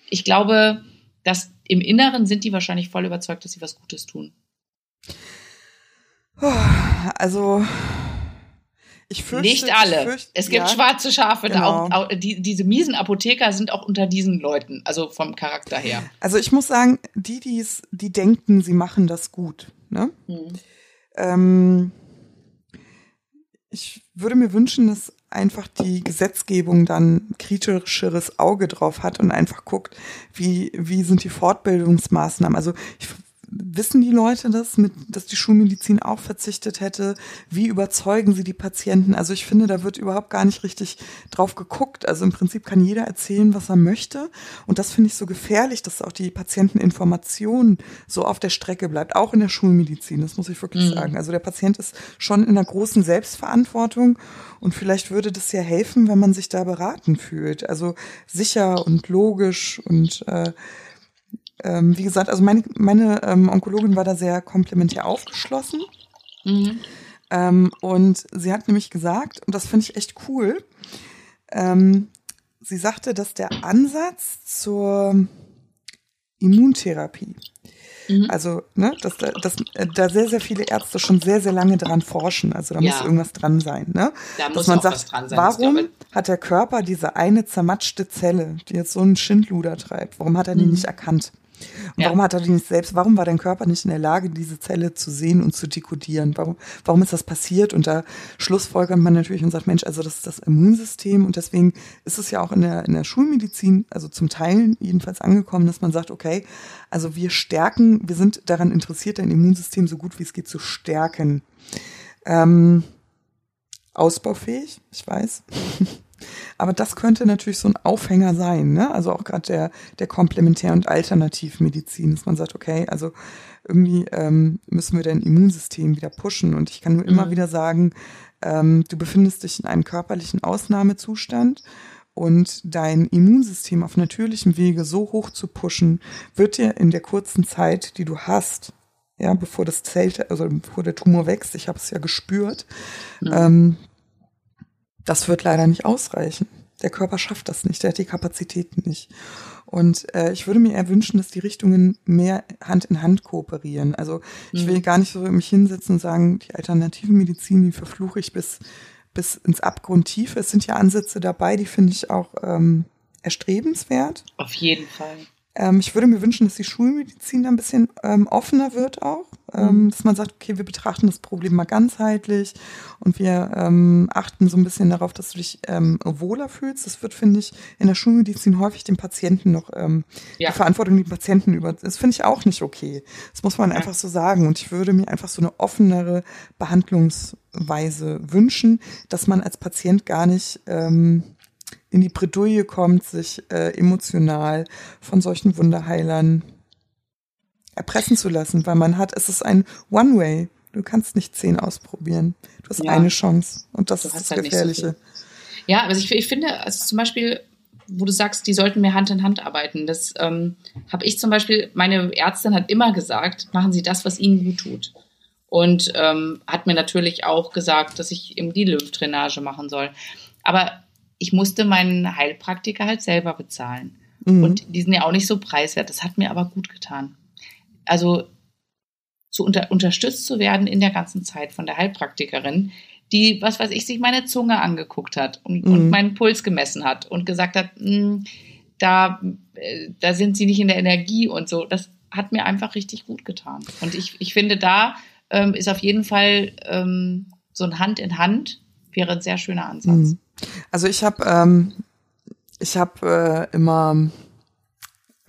Ich glaube, dass im Inneren sind die wahrscheinlich voll überzeugt, dass sie was Gutes tun. Also ich fürchte, nicht alle. Fürchte, es gibt ja, schwarze Schafe. Genau. Auch, auch, die, diese miesen Apotheker sind auch unter diesen Leuten, also vom Charakter her. Also ich muss sagen, die, die's, die denken, sie machen das gut. Ne? Hm. Ähm, ich würde mir wünschen, dass einfach die Gesetzgebung dann kritischeres Auge drauf hat und einfach guckt, wie, wie sind die Fortbildungsmaßnahmen. Also ich wissen die Leute das, mit, dass die Schulmedizin auch verzichtet hätte? Wie überzeugen sie die Patienten? Also ich finde, da wird überhaupt gar nicht richtig drauf geguckt. Also im Prinzip kann jeder erzählen, was er möchte. Und das finde ich so gefährlich, dass auch die Patienteninformation so auf der Strecke bleibt, auch in der Schulmedizin. Das muss ich wirklich mhm. sagen. Also der Patient ist schon in einer großen Selbstverantwortung. Und vielleicht würde das ja helfen, wenn man sich da beraten fühlt. Also sicher und logisch und äh, ähm, wie gesagt, also meine, meine ähm, Onkologin war da sehr komplementär aufgeschlossen. Mhm. Ähm, und sie hat nämlich gesagt, und das finde ich echt cool, ähm, sie sagte, dass der Ansatz zur Immuntherapie, mhm. also ne, dass, dass äh, da sehr, sehr viele Ärzte schon sehr, sehr lange dran forschen. Also da ja. muss irgendwas dran sein. Ne? Da dass man sagt, warum hat der Körper diese eine zermatschte Zelle, die jetzt so einen Schindluder treibt, warum hat er die mhm. nicht erkannt? Und ja. warum hat er die nicht selbst, warum war dein Körper nicht in der Lage, diese Zelle zu sehen und zu dekodieren? Warum, warum ist das passiert? Und da schlussfolgert man natürlich und sagt, Mensch, also das ist das Immunsystem und deswegen ist es ja auch in der, in der Schulmedizin, also zum Teil jedenfalls angekommen, dass man sagt, okay, also wir stärken, wir sind daran interessiert, dein Immunsystem so gut wie es geht zu stärken. Ähm, ausbaufähig, ich weiß. Aber das könnte natürlich so ein Aufhänger sein, ne? Also auch gerade der, der Komplementär- und Alternativmedizin, dass man sagt, okay, also irgendwie ähm, müssen wir dein Immunsystem wieder pushen. Und ich kann nur immer Mhm. wieder sagen, ähm, du befindest dich in einem körperlichen Ausnahmezustand und dein Immunsystem auf natürlichem Wege so hoch zu pushen, wird dir in der kurzen Zeit, die du hast, ja, bevor das Zelt, also bevor der Tumor wächst, ich habe es ja gespürt, Mhm. ähm, das wird leider nicht ausreichen. Der Körper schafft das nicht, der hat die Kapazitäten nicht. Und äh, ich würde mir eher wünschen, dass die Richtungen mehr Hand in Hand kooperieren. Also ich will Mhm. gar nicht so mich hinsetzen und sagen, die alternative Medizin, die verfluche ich bis, bis ins Abgrundtiefe. Es sind ja Ansätze dabei, die finde ich auch ähm, erstrebenswert. Auf jeden Fall. Ähm, ich würde mir wünschen, dass die Schulmedizin da ein bisschen ähm, offener wird auch. Ähm, Mhm. Dass man sagt, okay, wir betrachten das Problem mal ganzheitlich und wir ähm, achten so ein bisschen darauf, dass du dich ähm, wohler fühlst. Das wird, finde ich, in der Schulmedizin häufig dem Patienten noch Ja. die Verantwortung den Patienten über. Das finde ich auch nicht okay. Das muss man Ja. einfach so sagen. Und ich würde mir einfach so eine offenere Behandlungsweise wünschen, dass man als Patient gar nicht ähm, in die Bredouille kommt, sich äh, emotional von solchen Wunderheilern erpressen zu lassen, weil man hat, es ist ein One-Way. Du kannst nicht zehn ausprobieren. Du hast Ja. eine Chance. Und das Du ist das halt nicht so Gefährliche. Ja, also ich, ich finde, also zum Beispiel, wo du sagst, die sollten mehr Hand in Hand arbeiten, das ähm, habe ich zum Beispiel, meine Ärztin hat immer gesagt, machen Sie das, was Ihnen gut tut. Und ähm, hat mir natürlich auch gesagt, dass ich eben die Lymphdrainage machen soll. Aber ich musste meinen Heilpraktiker halt selber bezahlen. Mhm. Und die sind ja auch nicht so preiswert. Das hat mir aber gut getan. Also zu unter, unterstützt zu werden in der ganzen Zeit von der Heilpraktikerin, die, was weiß ich, sich meine Zunge angeguckt hat und, Mhm. und meinen Puls gemessen hat und gesagt hat, "Hm, da, äh, da sind sie nicht in der Energie und so. Das hat mir einfach richtig gut getan. Und ich, ich finde, da ähm, ist auf jeden Fall ähm, so ein Hand in Hand wäre ein sehr schöner Ansatz. Mhm. Also ich habe ähm, ich habe äh, immer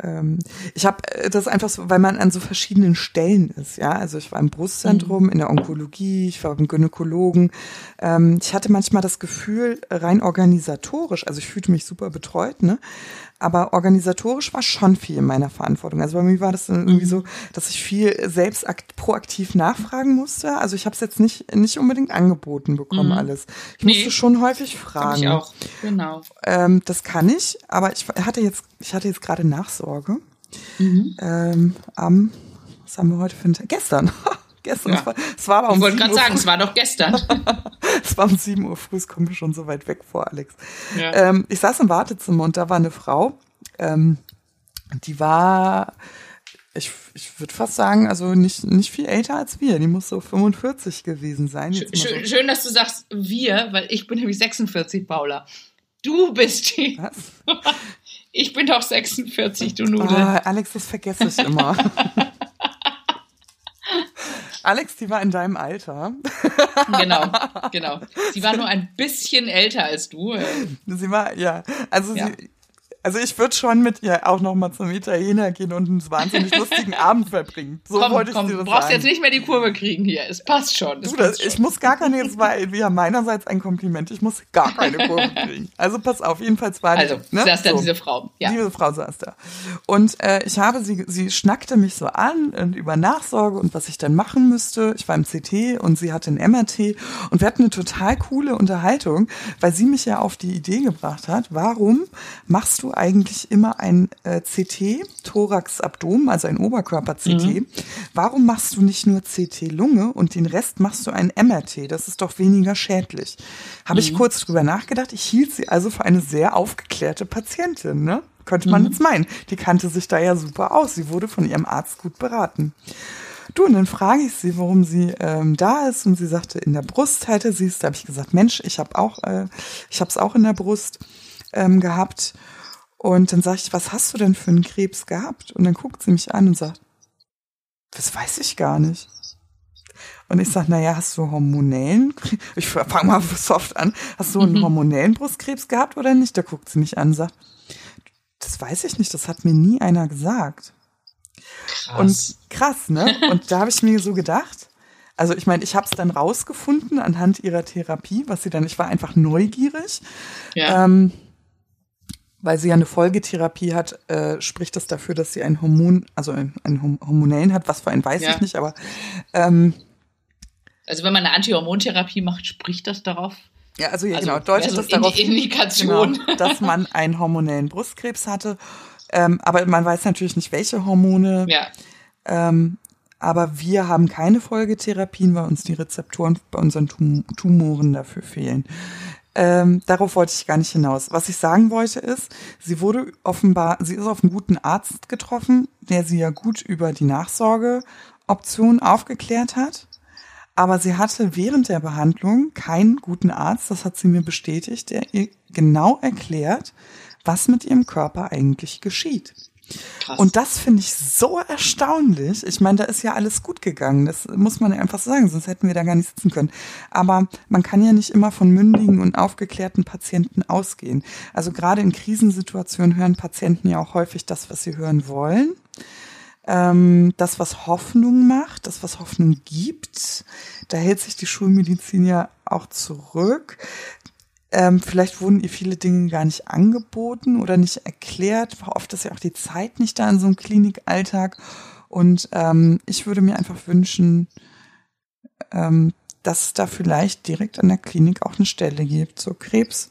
ähm, ich habe das einfach so, weil man an so verschiedenen Stellen ist, ja. Also ich war im Brustzentrum, in der Onkologie, ich war beim Gynäkologen. Ähm, ich hatte manchmal das Gefühl, rein organisatorisch, also ich fühlte mich super betreut, ne? Aber organisatorisch war schon viel in meiner Verantwortung. Also bei mir war das irgendwie so, dass ich viel selbst akt proaktiv nachfragen musste. Also ich habe es jetzt nicht nicht unbedingt angeboten bekommen Mhm. alles. Ich Nee. musste schon häufig fragen. ich auch. Genau. Ähm, das kann ich, aber ich hatte jetzt, ich hatte jetzt gerade Nachsorge. Mhm. Ähm, am, was haben wir heute für einen Tag? Gestern. Gestern. Ja. Es, war, es war aber um Ich wollte 7 gerade sagen, früh. es war doch gestern. Es war um 7 Uhr früh, es kommt mir schon so weit weg vor, Alex. Ja. Ähm, ich saß im Wartezimmer und da war eine Frau, ähm, die war, ich, ich würde fast sagen, also nicht, nicht viel älter als wir. Die muss so 45 gewesen sein. Jetzt mal Schön, schön, dass du sagst wir, weil ich bin nämlich 46, Paula. Du bist die. so, was? Ich bin doch 46, du Nudel. Ah, Alex, das vergesse ich immer. Alex, die war in deinem Alter. Genau, genau. Sie war nur ein bisschen älter als du. äh, Sie war, ja, also Ja. sie, also ich würde schon mit ihr auch noch mal zum Italiener gehen und einen wahnsinnig lustigen Abend verbringen. So Komm, wollte ich komm, dir du das brauchst sagen. jetzt nicht mehr die Kurve kriegen hier. Es passt schon. Es Du, das, passt schon. ich muss gar keine, jetzt war ja meinerseits ein Kompliment, ich muss gar keine Kurve kriegen. Also pass auf, jedenfalls war also, die, ne? das ist dann so. diese Frau. Ja. Diese Frau saß da. Und äh, ich habe sie, sie schnackte mich so an und über Nachsorge und was ich dann machen müsste. Ich war im CT und sie hatte ein MRT und wir hatten eine total coole Unterhaltung, weil sie mich ja auf die Idee gebracht hat, warum machst du eigentlich immer ein äh, CT, Thorax, Abdomen, also ein Oberkörper-CT? Warum machst du nicht nur CT Lunge und den Rest machst du ein MRT? Das ist doch weniger schädlich. Habe ich kurz drüber nachgedacht. Ich hielt sie also für eine sehr aufgeklärte Patientin, ne? Könnte man jetzt meinen. Die kannte sich da ja super aus. Sie wurde von ihrem Arzt gut beraten. Du, und dann frage ich sie, warum sie ähm, da ist. Und sie sagte, in der Brust hätte sie es. Da habe ich gesagt, Mensch, ich habe auch, äh, ich habe es auch in der Brust ähm, gehabt. Und dann sage ich, was hast du denn für einen Krebs gehabt? Und dann guckt sie mich an und sagt, das weiß ich gar nicht. Und ich sage, naja, hast du hormonellen, ich fange mal soft an, hast du einen hormonellen Brustkrebs gehabt oder nicht? Da guckt sie mich an und sagt, das weiß ich nicht, das hat mir nie einer gesagt. Krass. Und krass, ne? Und da habe ich mir so gedacht, Also ich meine, ich habe es dann rausgefunden anhand ihrer Therapie, was sie dann, ich war einfach neugierig. Ja. Ähm, weil sie ja eine Folgetherapie hat, äh, spricht das dafür, dass sie ein Hormon, also ein, ein Hormonellen hat, was für ein weiß ja. ich nicht, aber ähm, also wenn man eine Antihormontherapie macht, spricht das darauf? Ja, also, ja, also genau, deutet so das darauf, Indikation. Genau, dass man einen hormonellen Brustkrebs hatte. Ähm, aber man weiß natürlich nicht, welche Hormone. Ja. Ähm, aber wir haben keine Folgetherapien, weil uns die Rezeptoren bei unseren Tum Tumoren dafür fehlen. Ähm, darauf wollte ich gar nicht hinaus. Was ich sagen wollte ist, sie wurde offenbar, sie ist auf einen guten Arzt getroffen, der sie ja gut über die Nachsorgeoption aufgeklärt hat. Aber sie hatte während der Behandlung keinen guten Arzt, das hat sie mir bestätigt, der ihr genau erklärt, was mit ihrem Körper eigentlich geschieht. Krass. Und das finde ich so erstaunlich. Ich meine, da ist ja alles gut gegangen. Das muss man ja einfach sagen, sonst hätten wir da gar nicht sitzen können. Aber man kann ja nicht immer von mündigen und aufgeklärten Patienten ausgehen. Also gerade in Krisensituationen hören Patienten ja auch häufig das, was sie hören wollen. Ähm, das, was Hoffnung macht, das, was Hoffnung gibt. Da hält sich die Schulmedizin ja auch zurück. Ähm, vielleicht wurden ihr viele Dinge gar nicht angeboten oder nicht erklärt. Oft ist ja auch die Zeit nicht da in so einem Klinikalltag. Und ähm, ich würde mir einfach wünschen, ähm, dass es da vielleicht direkt an der Klinik auch eine Stelle gibt. So Krebs,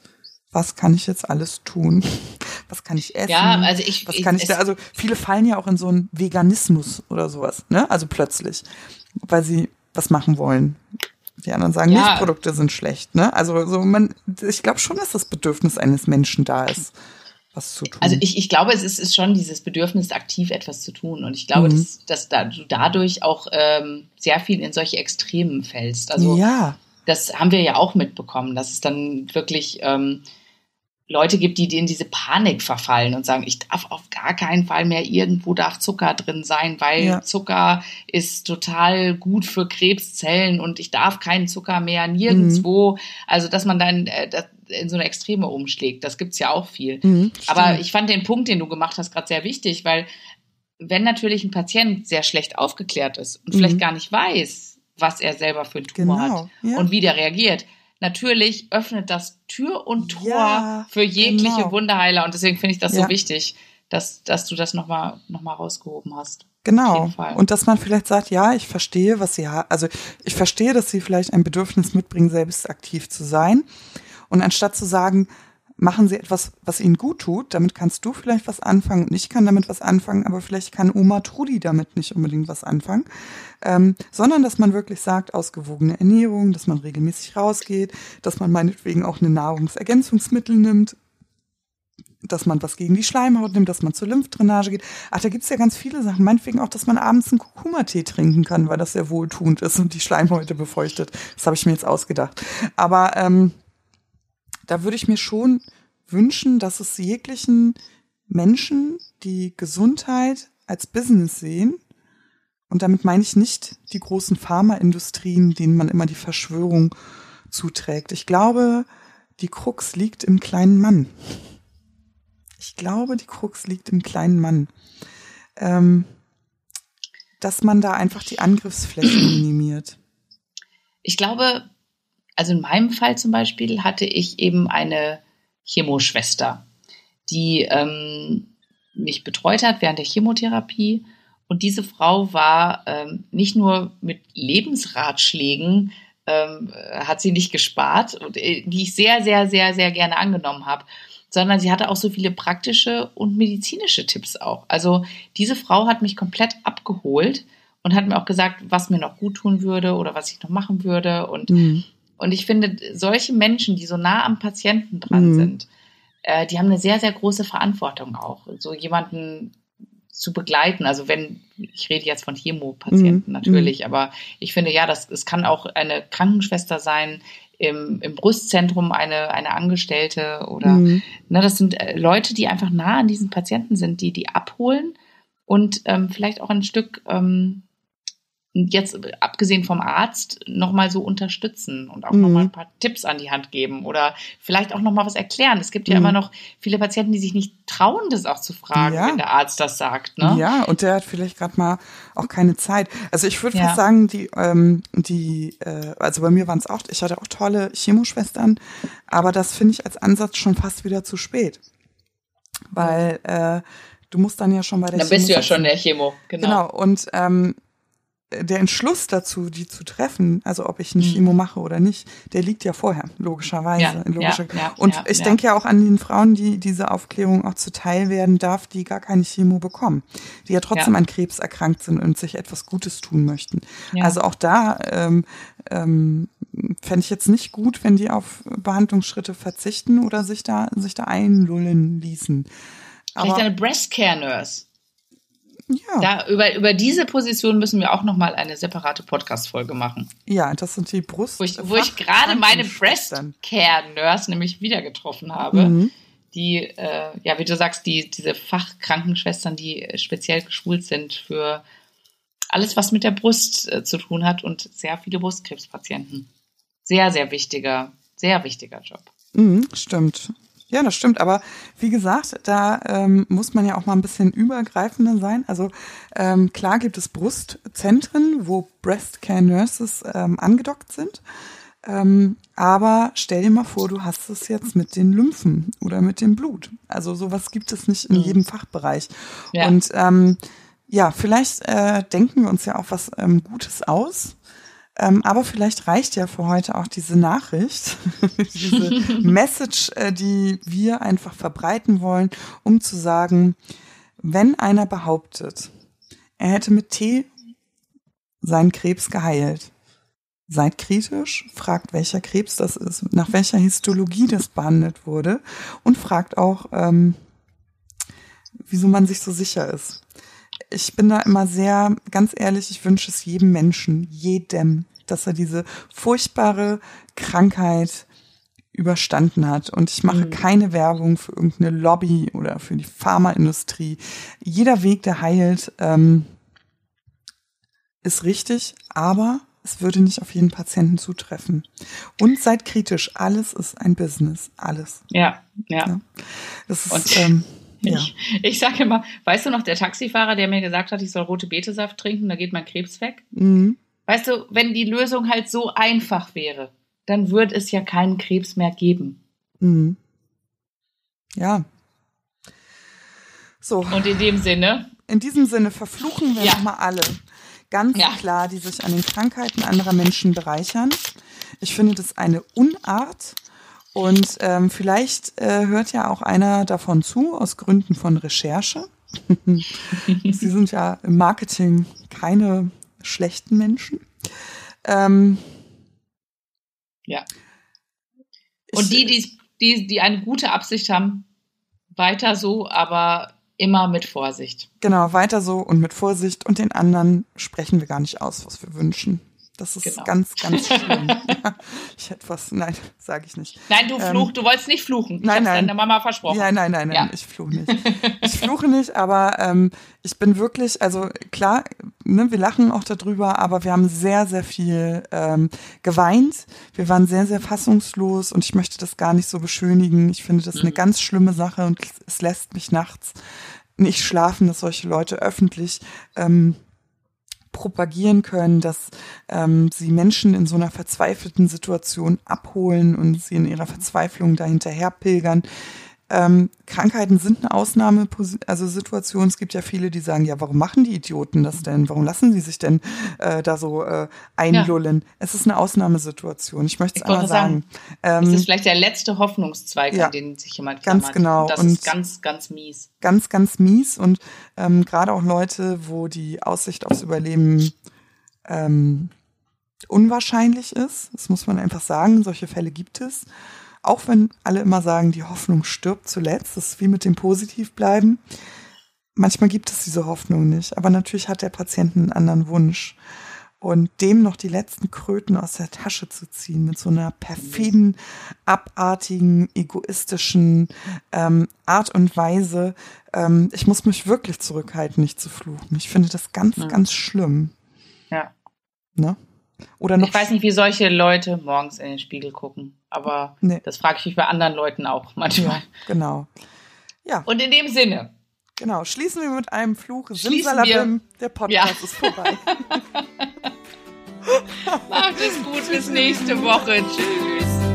was kann ich jetzt alles tun? Was kann ich essen? Ja, also ich, was kann ich, ich da, also viele fallen ja auch in so einen Veganismus oder sowas, ne? Also plötzlich, weil sie was machen wollen. Die anderen sagen, ja. Milchprodukte sind schlecht. Ne? Also so man, ich glaube schon, dass das Bedürfnis eines Menschen da ist, was zu tun. Also ich, ich glaube, es ist, ist schon dieses Bedürfnis, aktiv etwas zu tun. Und ich glaube, mhm. dass, dass da, du dadurch auch ähm, sehr viel in solche Extremen fällst. Also ja. das haben wir ja auch mitbekommen, dass es dann wirklich ähm, Leute gibt, die in diese Panik verfallen und sagen, ich darf auf gar keinen Fall mehr irgendwo darf Zucker drin sein, weil ja. Zucker ist total gut für Krebszellen und ich darf keinen Zucker mehr nirgendwo. Mhm. Also, dass man dann äh, in so eine Extreme umschlägt, das gibt's ja auch viel. Mhm, Aber ich fand den Punkt, den du gemacht hast, gerade sehr wichtig, weil wenn natürlich ein Patient sehr schlecht aufgeklärt ist und mhm. vielleicht gar nicht weiß, was er selber für einen Tumor genau, hat ja. und wie der reagiert, natürlich öffnet das Tür und Tor ja, für jegliche genau. Wunderheiler. Und deswegen finde ich das ja. so wichtig, dass, dass du das nochmal noch mal rausgehoben hast. Genau. Und dass man vielleicht sagt, ja, ich verstehe, was sie hat. Also ich verstehe, dass sie vielleicht ein Bedürfnis mitbringen, selbst aktiv zu sein. Und anstatt zu sagen, machen sie etwas, was ihnen gut tut. Damit kannst du vielleicht was anfangen und ich kann damit was anfangen, aber vielleicht kann Oma Trudi damit nicht unbedingt was anfangen. Ähm, sondern dass man wirklich sagt, ausgewogene Ernährung, dass man regelmäßig rausgeht, dass man meinetwegen auch eine Nahrungsergänzungsmittel nimmt, dass man was gegen die Schleimhaut nimmt, dass man zur Lymphdrainage geht. Ach, da gibt's ja ganz viele Sachen. Meinetwegen auch, dass man abends einen Kurkuma-Tee trinken kann, weil das sehr wohltuend ist und die Schleimhäute befeuchtet. Das habe ich mir jetzt ausgedacht. Aber ähm, da würde ich mir schon wünschen, dass es jeglichen Menschen, die Gesundheit als Business sehen, und damit meine ich nicht die großen Pharmaindustrien, denen man immer die Verschwörung zuträgt. Ich glaube, die Krux liegt im kleinen Mann. Ich glaube, die Krux liegt im kleinen Mann. Ähm, dass man da einfach die Angriffsflächen minimiert. Ich glaube, also in meinem Fall zum Beispiel hatte ich eben eine Chemoschwester, die ähm, mich betreut hat während der Chemotherapie. Und diese Frau war ähm, nicht nur mit Lebensratschlägen, ähm, hat sie nicht gespart, äh, die ich sehr, sehr, sehr, sehr gerne angenommen habe, sondern sie hatte auch so viele praktische und medizinische Tipps auch. Also diese Frau hat mich komplett abgeholt und hat mir auch gesagt, was mir noch gut tun würde oder was ich noch machen würde. Und mhm. Und ich finde, solche Menschen, die so nah am Patienten dran mhm. sind, äh, die haben eine sehr, sehr große Verantwortung auch, so jemanden zu begleiten. Also wenn, ich rede jetzt von Chemo-Patienten mhm. natürlich, mhm. aber ich finde, ja, das, es kann auch eine Krankenschwester sein, im, im Brustzentrum eine, eine Angestellte oder, mhm. ne, das sind äh, Leute, die einfach nah an diesen Patienten sind, die die abholen und ähm, vielleicht auch ein Stück ähm, jetzt abgesehen vom Arzt nochmal so unterstützen und auch mhm. nochmal ein paar Tipps an die Hand geben oder vielleicht auch nochmal was erklären. Es gibt ja mhm. immer noch viele Patienten, die sich nicht trauen, das auch zu fragen, ja. wenn der Arzt das sagt. Ne? Ja, und der hat vielleicht gerade mal auch keine Zeit. Also ich würde ja. fast sagen, die, ähm, die, äh, also bei mir waren es auch, ich hatte auch tolle Chemoschwestern, aber das finde ich als Ansatz schon fast wieder zu spät. Weil äh, du musst dann ja schon bei der Dann bist du ja schon der Chemo, genau. Genau, und ähm, der Entschluss dazu, die zu treffen, also ob ich eine Chemo mhm. mache oder nicht, der liegt ja vorher, logischerweise. Ja, logischer ja, ja, und ich denke ja auch an den Frauen, die diese Aufklärung auch zuteil werden darf, die gar keine Chemo bekommen, die ja trotzdem an Krebs erkrankt sind und sich etwas Gutes tun möchten. Also auch da ähm, ähm, fände ich jetzt nicht gut, wenn die auf Behandlungsschritte verzichten oder sich da sich da einlullen ließen. Vielleicht eine Breast Care Nurse. Ja. Da, über, über diese Position müssen wir auch nochmal eine separate Podcast-Folge machen. Ja, das sind die Brust. Wo ich, wo ich gerade meine Breast Care Nurse nämlich wieder getroffen habe. Mhm. Die, äh, ja, wie du sagst, die, diese Fachkrankenschwestern, die speziell geschult sind für alles, was mit der Brust äh, zu tun hat und sehr viele Brustkrebspatienten. Sehr, sehr wichtiger, sehr wichtiger Job. Mhm, stimmt. Ja, das stimmt. Aber wie gesagt, da ähm, muss man ja auch mal ein bisschen übergreifender sein. Also ähm, klar gibt es Brustzentren, wo Breast Care Nurses ähm, angedockt sind. Ähm, aber stell dir mal vor, du hast es jetzt mit den Lymphen oder mit dem Blut. Also sowas gibt es nicht in mhm. jedem Fachbereich. Ja. Und ähm, ja, vielleicht äh, denken wir uns ja auch was ähm, Gutes aus ähm, aber vielleicht reicht ja für heute auch diese Nachricht, diese Message, äh, die wir einfach verbreiten wollen, um zu sagen, wenn einer behauptet, er hätte mit Tee seinen Krebs geheilt, seid kritisch, fragt, welcher Krebs das ist, nach welcher Histologie das behandelt wurde und fragt auch, ähm, wieso man sich so sicher ist ich bin da immer sehr, ganz ehrlich, ich wünsche es jedem Menschen, jedem, dass er diese furchtbare Krankheit überstanden hat. Und ich mache mhm. keine Werbung für irgendeine Lobby oder für die Pharmaindustrie. Jeder Weg, der heilt, ähm, ist richtig, aber es würde nicht auf jeden Patienten zutreffen. Und seid kritisch. Alles ist ein Business. Alles. Ja, ja. ja. Das ist, ähm, ja. Ich, ich sage immer, weißt du noch, der Taxifahrer, der mir gesagt hat, ich soll rote Betesaft trinken, da geht mein Krebs weg? Mhm. Weißt du, wenn die Lösung halt so einfach wäre, dann würde es ja keinen Krebs mehr geben. Mhm. Ja. So. Und in dem Sinne? In diesem Sinne verfluchen wir ja. nochmal alle. Ganz ja. klar, die sich an den Krankheiten anderer Menschen bereichern. Ich finde das eine Unart und ähm, vielleicht äh, hört ja auch einer davon zu, aus Gründen von Recherche. Sie sind ja im Marketing keine schlechten Menschen. Ähm, ja. Und die, die, die, die eine gute Absicht haben, weiter so, aber immer mit Vorsicht. Genau, weiter so und mit Vorsicht. Und den anderen sprechen wir gar nicht aus, was wir wünschen. Das ist genau. ganz, ganz schlimm. ich hätte was, nein, sage ich nicht. Nein, du fluch, ähm, du wolltest nicht fluchen. Ich nein, nein. deiner Mama versprochen. Ja, nein, nein, nein, ja. ich fluche nicht. ich fluche nicht, aber ähm, ich bin wirklich, also klar, ne, wir lachen auch darüber, aber wir haben sehr, sehr viel ähm, geweint. Wir waren sehr, sehr fassungslos und ich möchte das gar nicht so beschönigen. Ich finde das mhm. eine ganz schlimme Sache und es lässt mich nachts nicht schlafen, dass solche Leute öffentlich ähm, propagieren können, dass ähm, sie Menschen in so einer verzweifelten Situation abholen und sie in ihrer Verzweiflung dahinterher pilgern. Ähm, Krankheiten sind eine Ausnahme, also Situation. Es gibt ja viele, die sagen, ja, warum machen die Idioten das denn? Warum lassen sie sich denn äh, da so äh, einlullen? Ja. Es ist eine Ausnahmesituation. Ich möchte es einmal sagen. sagen. Ähm, es ist vielleicht der letzte Hoffnungszweig, ja, an den sich jemand klammert. Ganz genau. Und das und ist ganz, ganz mies. Ganz, ganz mies. Und ähm, gerade auch Leute, wo die Aussicht aufs Überleben ähm, unwahrscheinlich ist. Das muss man einfach sagen. Solche Fälle gibt es auch wenn alle immer sagen, die Hoffnung stirbt zuletzt, das ist wie mit dem Positivbleiben. Manchmal gibt es diese Hoffnung nicht, aber natürlich hat der Patient einen anderen Wunsch. Und dem noch die letzten Kröten aus der Tasche zu ziehen mit so einer perfiden, abartigen, egoistischen ähm, Art und Weise. Ähm, ich muss mich wirklich zurückhalten, nicht zu fluchen. Ich finde das ganz, ja. ganz schlimm. Ja. Ne? Oder noch Ich weiß nicht, wie solche Leute morgens in den Spiegel gucken, aber Nee. das frage ich mich bei anderen Leuten auch manchmal. genau. Ja, Und in dem Sinne, genau. Schließen wir mit einem Fluch. Simsalabim, der Podcast Ja. ist vorbei. macht es gut bis nächste Woche. Tschüss.